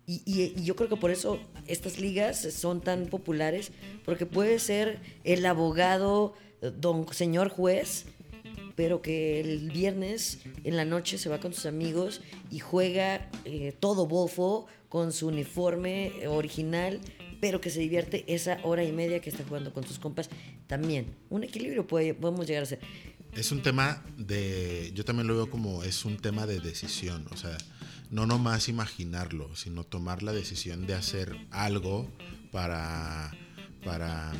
Y, y- yo creo que por eso estas ligas son tan populares, porque puede ser el abogado, don señor juez, pero que el viernes en la noche se va con sus amigos y juega eh, todo bofo con su uniforme original, pero que se divierte esa hora y media que está jugando con sus compas. También, un equilibrio puede, podemos llegar a ser. Es un tema de, yo también lo veo como es un tema de decisión, o sea, no nomás imaginarlo, sino tomar la decisión de hacer algo para, para,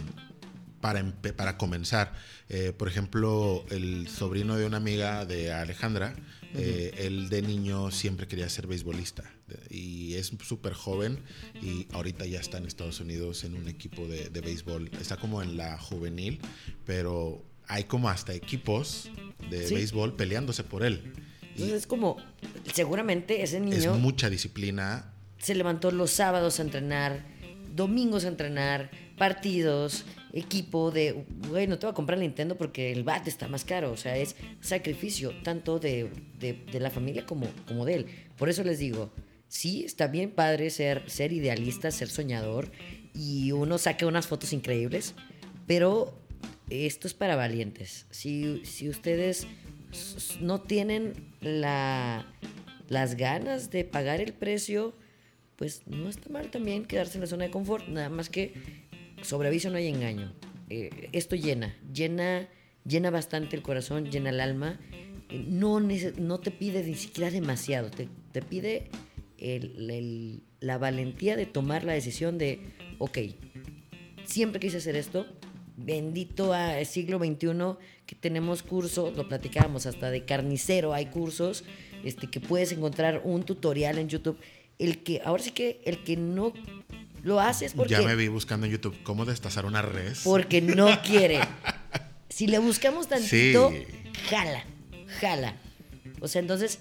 para, para comenzar. Eh, por ejemplo, el sobrino de una amiga de Alejandra, eh, él de niño siempre quería ser beisbolista y es súper joven y ahorita ya está en Estados Unidos en un equipo de, de béisbol. Está como en la juvenil, pero hay como hasta equipos de Sí. béisbol peleándose por él. Y Entonces es como, seguramente ese es niño mucha disciplina. se levantó los sábados a entrenar, domingos a entrenar, partidos, equipo de, güey, no te voy a comprar Nintendo porque el bat está más caro. O sea, es sacrificio tanto de, de- de la familia como, como de él. Por eso les digo, sí, está bien padre ser, ser idealista, ser soñador y uno saca unas fotos increíbles, pero esto es para valientes. Si, si ustedes no tienen la, las ganas de pagar el precio, pues no está mal también quedarse en la zona de confort, nada más que sobre aviso no hay engaño. Eh, esto llena, llena, llena bastante el corazón, llena el alma. Eh, No, no te pide ni siquiera demasiado, te, pide la valentía de tomar la decisión de, ok, siempre quise hacer esto. Bendito a siglo XXI que tenemos cursos, lo platicábamos hasta de carnicero, hay cursos este, que puedes encontrar un tutorial en YouTube. El que, ahora sí que el que no lo hace es porque, Ya me vi buscando en YouTube cómo destazar una res. porque no (laughs) quiere. Si le buscamos tantito, Sí. jala, jala. O sea, entonces,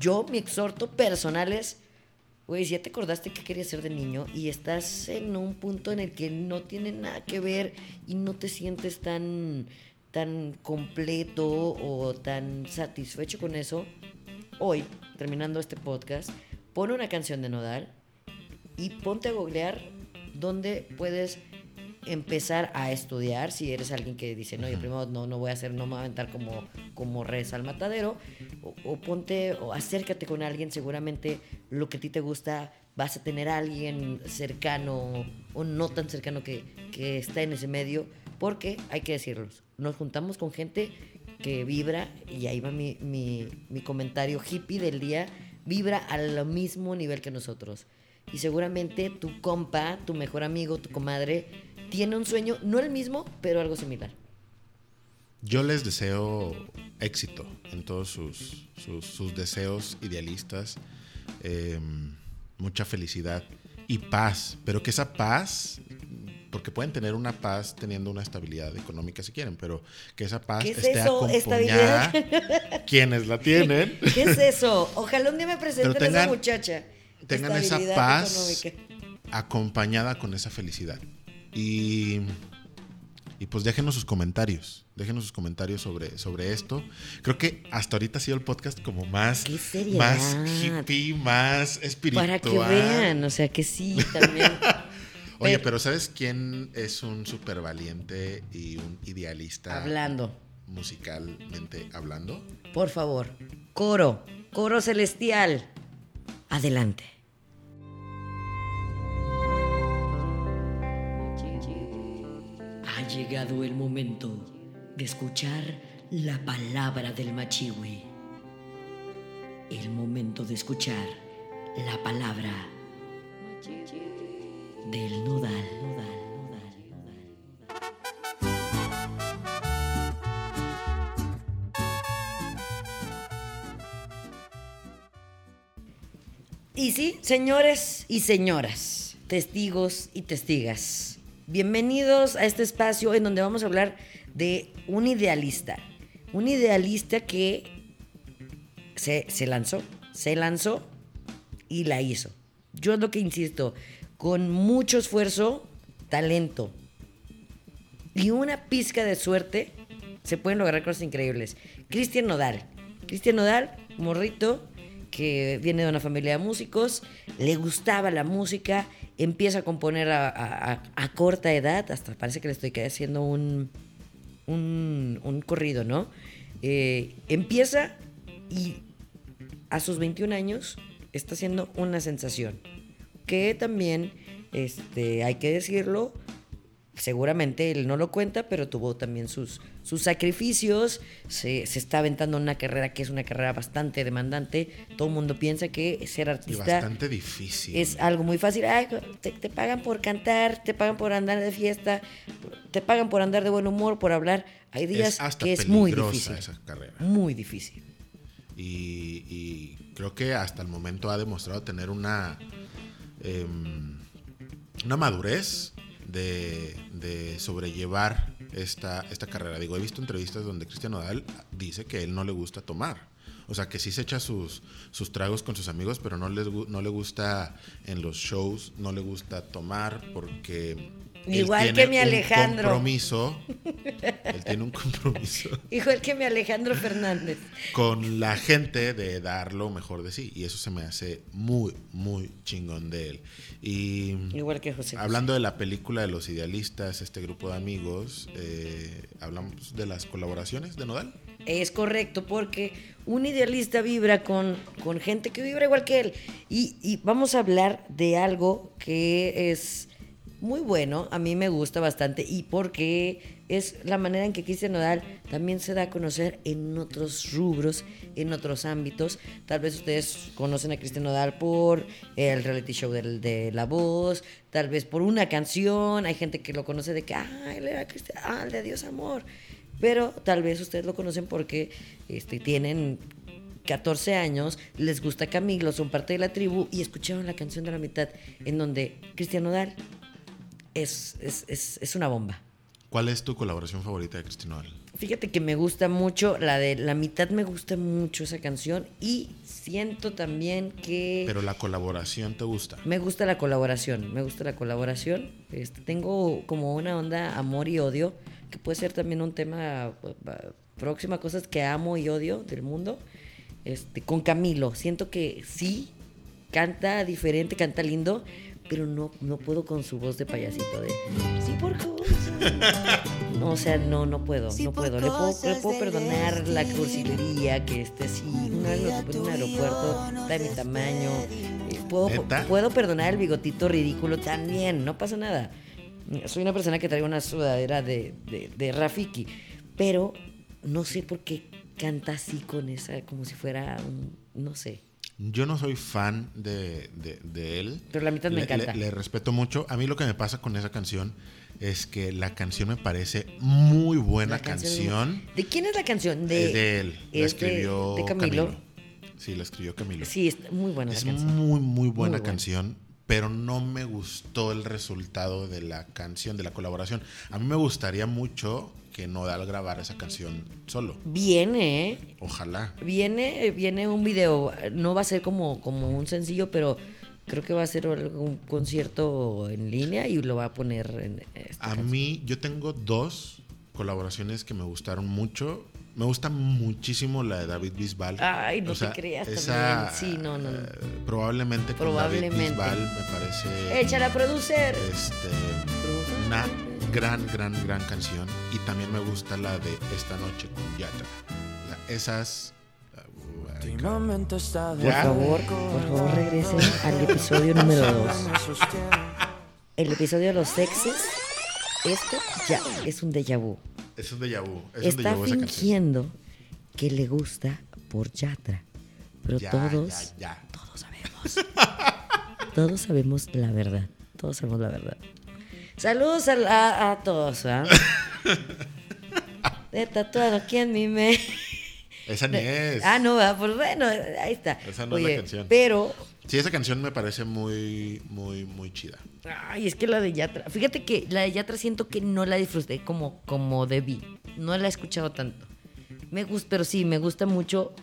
yo, mi exhorto personal es, güey, si ya te acordaste que querías ser de niño y estás en un punto en el que no tiene nada que ver y no te sientes tan, tan completo o tan satisfecho con eso, hoy, terminando este podcast, pon una canción de Nodal y ponte a googlear dónde puedes empezar a estudiar si eres alguien que dice no yo primero no no voy a hacer no me voy a aventar como como res al matadero o, o ponte o acércate con alguien seguramente lo que a ti te gusta vas a tener a alguien cercano o no tan cercano que, que está en ese medio porque hay que decirlo nos juntamos con gente que vibra y ahí va mi, mi, mi comentario hippie del día vibra al mismo nivel que nosotros y seguramente tu compa, tu mejor amigo, tu comadre, tiene un sueño, no el mismo, pero algo similar. Yo les deseo éxito en todos sus, sus, sus deseos idealistas, eh, mucha felicidad y paz, pero que esa paz, porque pueden tener una paz teniendo una estabilidad económica si quieren, pero que esa paz ¿Qué es esté eso, acompañada estabilidad? quienes la tienen. (laughs) ¿Qué es eso? Ojalá un día me presenten a esa muchacha. Tengan esa paz económica. acompañada con esa felicidad. Y, y pues déjenos sus comentarios. Déjenos sus comentarios sobre, sobre esto. Creo que hasta ahorita ha sido el podcast como más, más hippie, más espiritual. Para que vean, o sea que sí, también. (laughs) Oye, Pero- pero ¿sabes quién es un súper valiente y un idealista Hablando, musicalmente hablando? por favor. Coro, coro celestial. Adelante. Ha llegado el momento de escuchar la palabra del machiwi. El momento de escuchar la palabra del nodal. nodal. Y sí, señores y señoras, testigos y testigas, bienvenidos a este espacio en donde vamos a hablar de un idealista. Un idealista que se, se lanzó, se lanzó y la hizo. Yo es lo que insisto, con mucho esfuerzo, talento y una pizca de suerte, se pueden lograr cosas increíbles. Cristian Nodal. Cristian Nodal, morrito, que viene de una familia de músicos, le gustaba la música, empieza a componer a, a- corta edad, hasta parece que le estoy haciendo un, un, un corrido, ¿no? Eh, empieza y a sus 21 años está haciendo una sensación. Que también, este, hay que decirlo, seguramente él no lo cuenta, pero tuvo también sus, sus sacrificios. Se, se está aventando una carrera que es una carrera bastante demandante. Todo el mundo piensa que ser Y artista bastante difícil. es algo muy fácil. Ay, te, te pagan por cantar, te pagan por andar de fiesta, te pagan por andar de buen humor, por hablar. Hay días es hasta que es muy difícil. esa carrera. Muy difícil. Y, y creo que hasta el momento ha demostrado tener una, em, una madurez de, de sobrellevar esta, esta carrera. Digo, he visto entrevistas donde Cristian Nodal dice que él no le gusta tomar. O sea, que sí se echa sus, sus tragos con sus amigos, pero no, les, no le gusta en los shows, no le gusta tomar porque... Igual que mi un Alejandro. compromiso. Él tiene un compromiso (laughs) Igual que mi Alejandro Fernández. con la gente de dar lo mejor de sí. Y eso se me hace muy, muy chingón de él. Y Igual que José. José. hablando de la película de los idealistas, este grupo de amigos, eh, hablamos de las colaboraciones de Nodal. Es correcto, porque un idealista vibra con, con gente que vibra igual que él. Y, y vamos a hablar de algo que es muy bueno, a mí me gusta bastante, y porque es la manera en que Cristian Nodal también se da a conocer en otros rubros, en otros ámbitos. Tal vez ustedes conocen a Cristian Nodal por el reality show de La Voz, tal vez por una canción. Hay gente que lo conoce de que, ah, él era Cristian, ah, de Dios Amor. Pero tal vez ustedes lo conocen porque este, tienen 14 años, les gusta Camilo, son parte de la tribu y escucharon la canción de la mitad en donde Cristian Nodal es, es, es, es una bomba. ¿Cuál es tu colaboración favorita de Cristian Nodal? Fíjate que me gusta mucho, la de la mitad me gusta mucho esa canción y siento también que... Pero la colaboración te gusta. Me gusta la colaboración, me gusta la colaboración. Este, tengo como una onda amor y odio, que puede ser también un tema eh, próxima, cosas que amo y odio del mundo. Este, con Camilo, siento que sí, canta diferente, canta lindo, pero no, no puedo con su voz de payasito de sí por cosas. No, o sea, no, no puedo, Sí, no puedo. Le puedo, le puedo perdonar la cursilería, que esté así, una vez lo en un aeropuerto, está de mi tamaño. eh, Puedo, puedo perdonar el bigotito ridículo también, no pasa nada. Soy una persona que trae una sudadera de, de, de Rafiki, pero no sé por qué canta así con esa, como si fuera un, no sé. Yo no soy fan de, de- de él. Pero la mitad me Le- encanta. Le, le respeto mucho. A mí lo que me pasa con esa canción es que la canción me parece muy buena canción. ¿De quién es la canción? Es De, de él. La es escribió de Camilo. Sí, la escribió Camilo. Sí, está muy buena es la canción. muy, muy buena buena. canción, pero no me gustó el resultado de la canción, de la colaboración. A mí me gustaría mucho que Nodal grabara esa canción solo. Viene, ¿eh? Ojalá. Viene, viene un video, no va a ser como, como un sencillo, pero creo que va a ser un concierto en línea y lo va a poner en esta A canción. mí, yo tengo dos colaboraciones que me gustaron mucho. Me gusta muchísimo la de David Bisbal. Ay, no O te sea, creas esa, también. Sí, no, no, no. eh, probablemente con Probablemente. David Bisbal me parece Échala a producer. este, una gran, gran, gran canción. Y también me gusta la de Esta Noche con Yatra. Sea, esas... uh, Últimamente está de Por favor, por favor regresen al episodio número 2. El episodio de los sexes. Esto ya es un déjà vu. Es un déjà vu. Es un Está déjà vu esa fingiendo que le gusta por Yatra. Pero Ya, todos, ya, ya. todos sabemos. (laughs) todos sabemos la verdad. Todos sabemos la verdad. Saludos a, a- a todos, ¿ah? (laughs) De tatuado aquí en mi me. Esa ni es. Ah, no, pues bueno, ahí está. Esa no es la canción. Pero, Sí, esa canción me parece muy, muy, muy chida. ay, es que la de Yatra. Fíjate que la de Yatra siento que no la disfruté como, como debí. No la he escuchado tanto. Me gusta, pero sí, me gusta mucho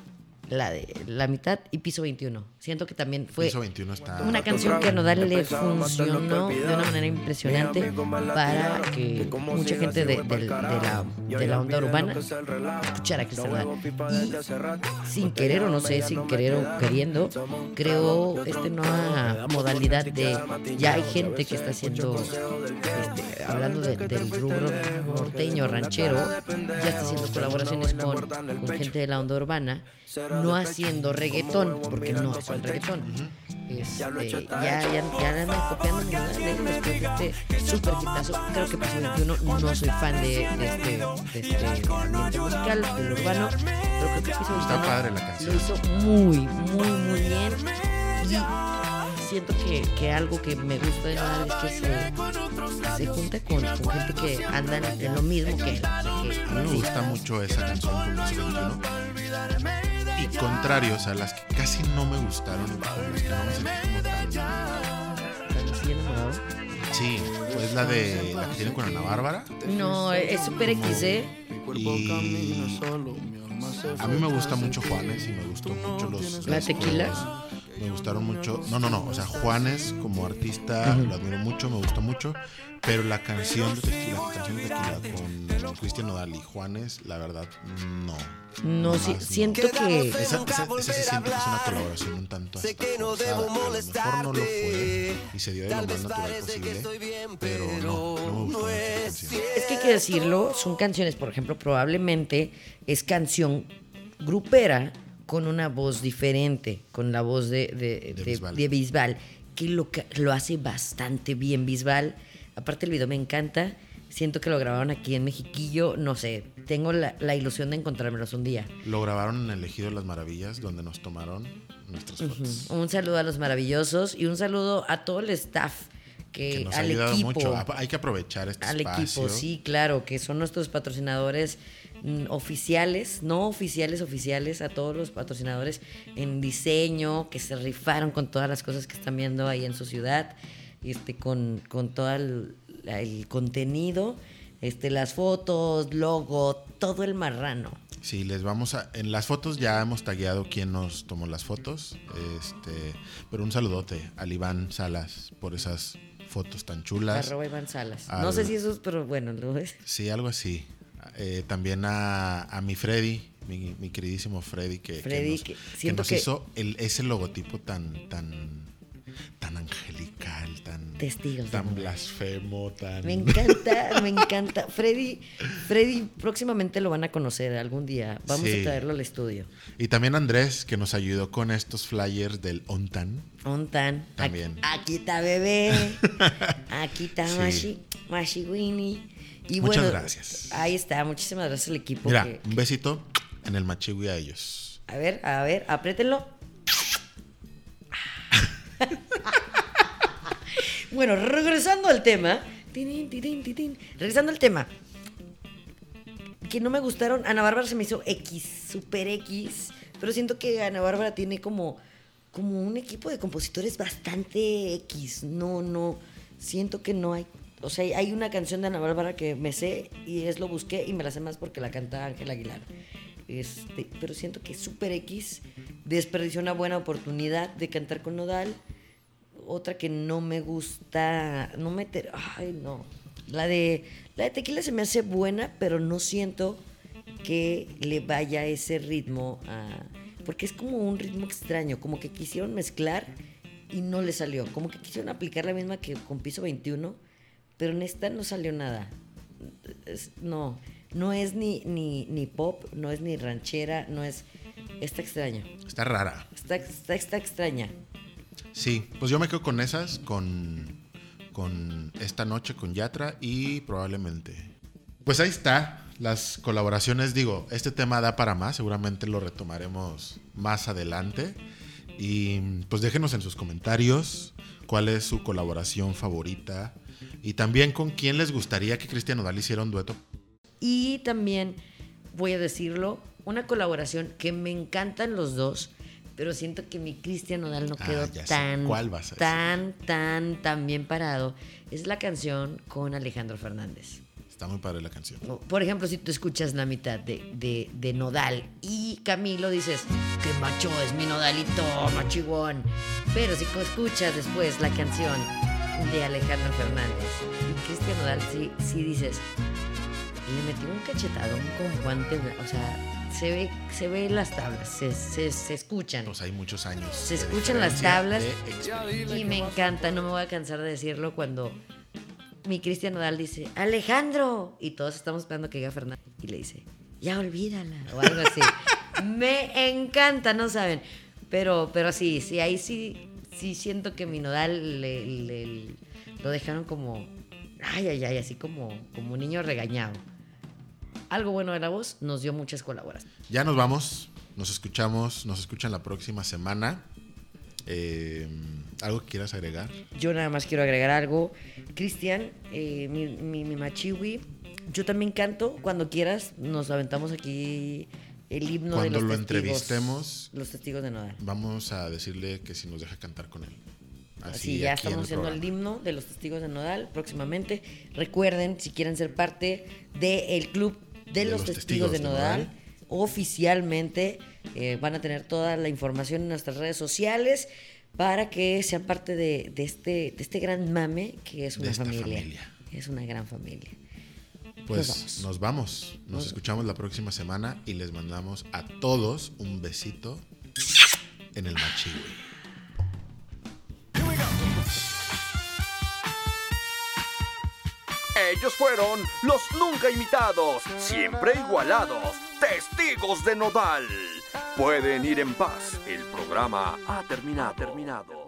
la de la mitad y piso 21. Siento que también fue Piso 21 está. una canción que a Nodal le funcionó de una manera impresionante para que mucha gente de, la, de la onda urbana escuchara a Cristian Nodal. Y sin querer o no sé, sin querer o queriendo, creo esta nueva modalidad de ya hay gente que está haciendo, este, hablando de- del rubro norteño, ranchero, ya está haciendo colaboraciones con, con gente de la onda urbana, no haciendo reggaetón, porque no es un reggaetón. Este, ya, ya, ya le andan copiando después de este super quitazo. Creo que Piso 21 no soy fan de, de este, de este ambiente musical, del urbano, pero creo que Piso 21 Está padre la canción. lo hizo muy, muy, muy bien. Y siento que, que algo que me gusta de Nodal es que se, se junta con, con gente que andan en lo mismo que él. O sea, que- A mí me gusta mucho esa canción con Piso 21. Y contrario, o sea, las que casi no me gustaron, las que no me sentí como. Sí, pues la de la que tiene con Ana Bárbara. No, es super X, ¿eh? Y a mí me gusta mucho Juanes y me gustó mucho los. ¿La los- tequila? Me gustaron mucho. No, no, no. O sea, Juanes como artista lo admiro mucho, me gusta mucho. Pero la canción de Tequila, la canción de Tequila con Cristian Nodal y Juanes, la verdad, no. No, sí, siento no. que. Esa, esa, esa se siente que es una colaboración un tanto hasta forzada. A lo mejor no lo fue y se dio de lo más natural posible, pero no, no me gustó mucho esa canción. Es que hay que decirlo, son canciones, por ejemplo, probablemente es canción grupera con una voz diferente, con la voz de, de, Bisbal. de Bisbal, que lo, lo hace bastante bien Bisbal. Aparte el video me encanta, siento que lo grabaron aquí en Mexiquillo, no sé, tengo la, la ilusión de encontrármelos un día. Lo grabaron en el Ejido de las Maravillas, donde nos tomaron nuestras fotos. Un saludo a los maravillosos y un saludo a todo el staff, que, Que nos ha al ayudado equipo. mucho. Ah, Hay que aprovechar este al espacio. equipo, sí, claro, que son nuestros patrocinadores oficiales, no oficiales, oficiales, a todos los patrocinadores en diseño, que se rifaron con todas las cosas que están viendo ahí en su ciudad, este, con, con todo el, contenido, este, las fotos, logo, todo el marrano. Sí, les vamos a. En las fotos ya hemos tagueado quién nos tomó las fotos. Este, pero un saludote al Iván Salas por esas fotos tan chulas. Arroba Iván Salas. Al- No sé si eso es, pero bueno, lo es. Sí, algo así. Eh, también a, a mi Freddy, mi, mi queridísimo Freddy, que, que Freddy, nos, que nos hizo el, ese logotipo tan, tan, tan angelical, tan, Testigos tan blasfemo, tan. Me (laughs) encanta, me encanta. Freddy, Freddy, próximamente lo van a conocer algún día. Vamos Sí. a traerlo al estudio. Y también Andrés, que nos ayudó con estos flyers del ONTAN. Ontan. También. Aquí, aquí está bebé. (laughs) Aquí está Sí. Mashi, Mashi Winnie. Y Muchas bueno, gracias. Ahí está. Muchísimas gracias al equipo. Mira, que- un besito en el machiwi a ellos. a ver, a ver, apriétenlo. (laughs) bueno, regresando al tema. Tirín, tirín, tirín. Regresando al tema. Que no me gustaron. Ana Bárbara se me hizo X, super X. Pero siento que Ana Bárbara tiene como, como un equipo de compositores bastante X. No, no. Siento que no hay. O sea, hay una canción de Ana Bárbara que me sé y es lo busqué y me la sé más porque la canta Ángel Aguilar. Este, pero siento que Super X desperdició una buena oportunidad de cantar con Nodal. Otra que no me gusta, no me... Ay, no. La de, la de Tequila se me hace buena, pero no siento que le vaya ese ritmo a... Porque es como un ritmo extraño, como que quisieron mezclar y no le salió. Como que quisieron aplicar la misma que con Piso 21, pero en esta no salió nada. Es- no, no es ni, ni, ni pop, no es ni ranchera, no es... Está extraña. Está rara. Está, está, está extraña. Sí, pues yo me quedo con esas, con, con esta noche, con Yatra y probablemente. Pues ahí está, las colaboraciones. Digo, este tema da para más, seguramente lo retomaremos más adelante. Y pues déjenos en sus comentarios cuál es su colaboración favorita y también con quién les gustaría que Cristian Nodal hiciera un dueto. Y también, voy a decirlo, una colaboración que me encantan los dos, pero siento que mi Cristian Nodal no Ah, quedó tan, ¿Cuál vas a decir? tan, tan, tan bien parado. Es la canción con Alejandro Fernández. Está muy padre la canción. Por ejemplo, si tú escuchas la mitad de, de- de Nodal y Camilo, dices, qué macho es mi Nodalito, machigón. Pero si escuchas después la canción de Alejandro Fernández y Cristian Nodal, sí, sí dices, le metió un cachetadón con guante, blan- o sea, se ve, se ve las tablas, se, se, se escuchan. Pues hay muchos años. Se escuchan las tablas. Y me encanta, no me voy a cansar de decirlo cuando mi Cristian Nodal dice, Alejandro. Y todos estamos esperando que llegue Fernando. Y le dice, ya olvídala. O algo así. (laughs) me encanta, no saben. Pero, pero sí, sí, ahí sí, sí siento que mi Nodal le, le- lo dejaron como, ay, ay, ay, así como, como un niño regañado. Algo bueno de la voz, nos dio muchas colaboraciones. Ya nos vamos. Nos escuchamos. Nos escuchan la próxima semana. Eh, ¿Algo que quieras agregar? Yo nada más quiero agregar algo. Cristian, eh, mi, mi, mi machiwi, yo también canto. Cuando quieras, nos aventamos aquí el himno Cuando de los lo testigos. entrevistemos. Los testigos de Nodal. Vamos a decirle que si nos deja cantar con él. Así, ya aquí en estamos haciendo el himno de los testigos de Nodal próximamente. Recuerden, si quieren ser parte del club de, los, testigos, de, Nodal, oficialmente eh, van a tener toda la información en nuestras redes sociales para que sean parte de, de este, de este gran mame que es De una familia. Es una gran familia. Pues Nos vamos. nos vamos. Nos Nos- escuchamos la próxima semana y les mandamos a todos un besito en el machiwi. Ellos fueron los nunca imitados, siempre igualados, testigos de Nodal. Pueden ir en paz, el programa ha terminado. terminado.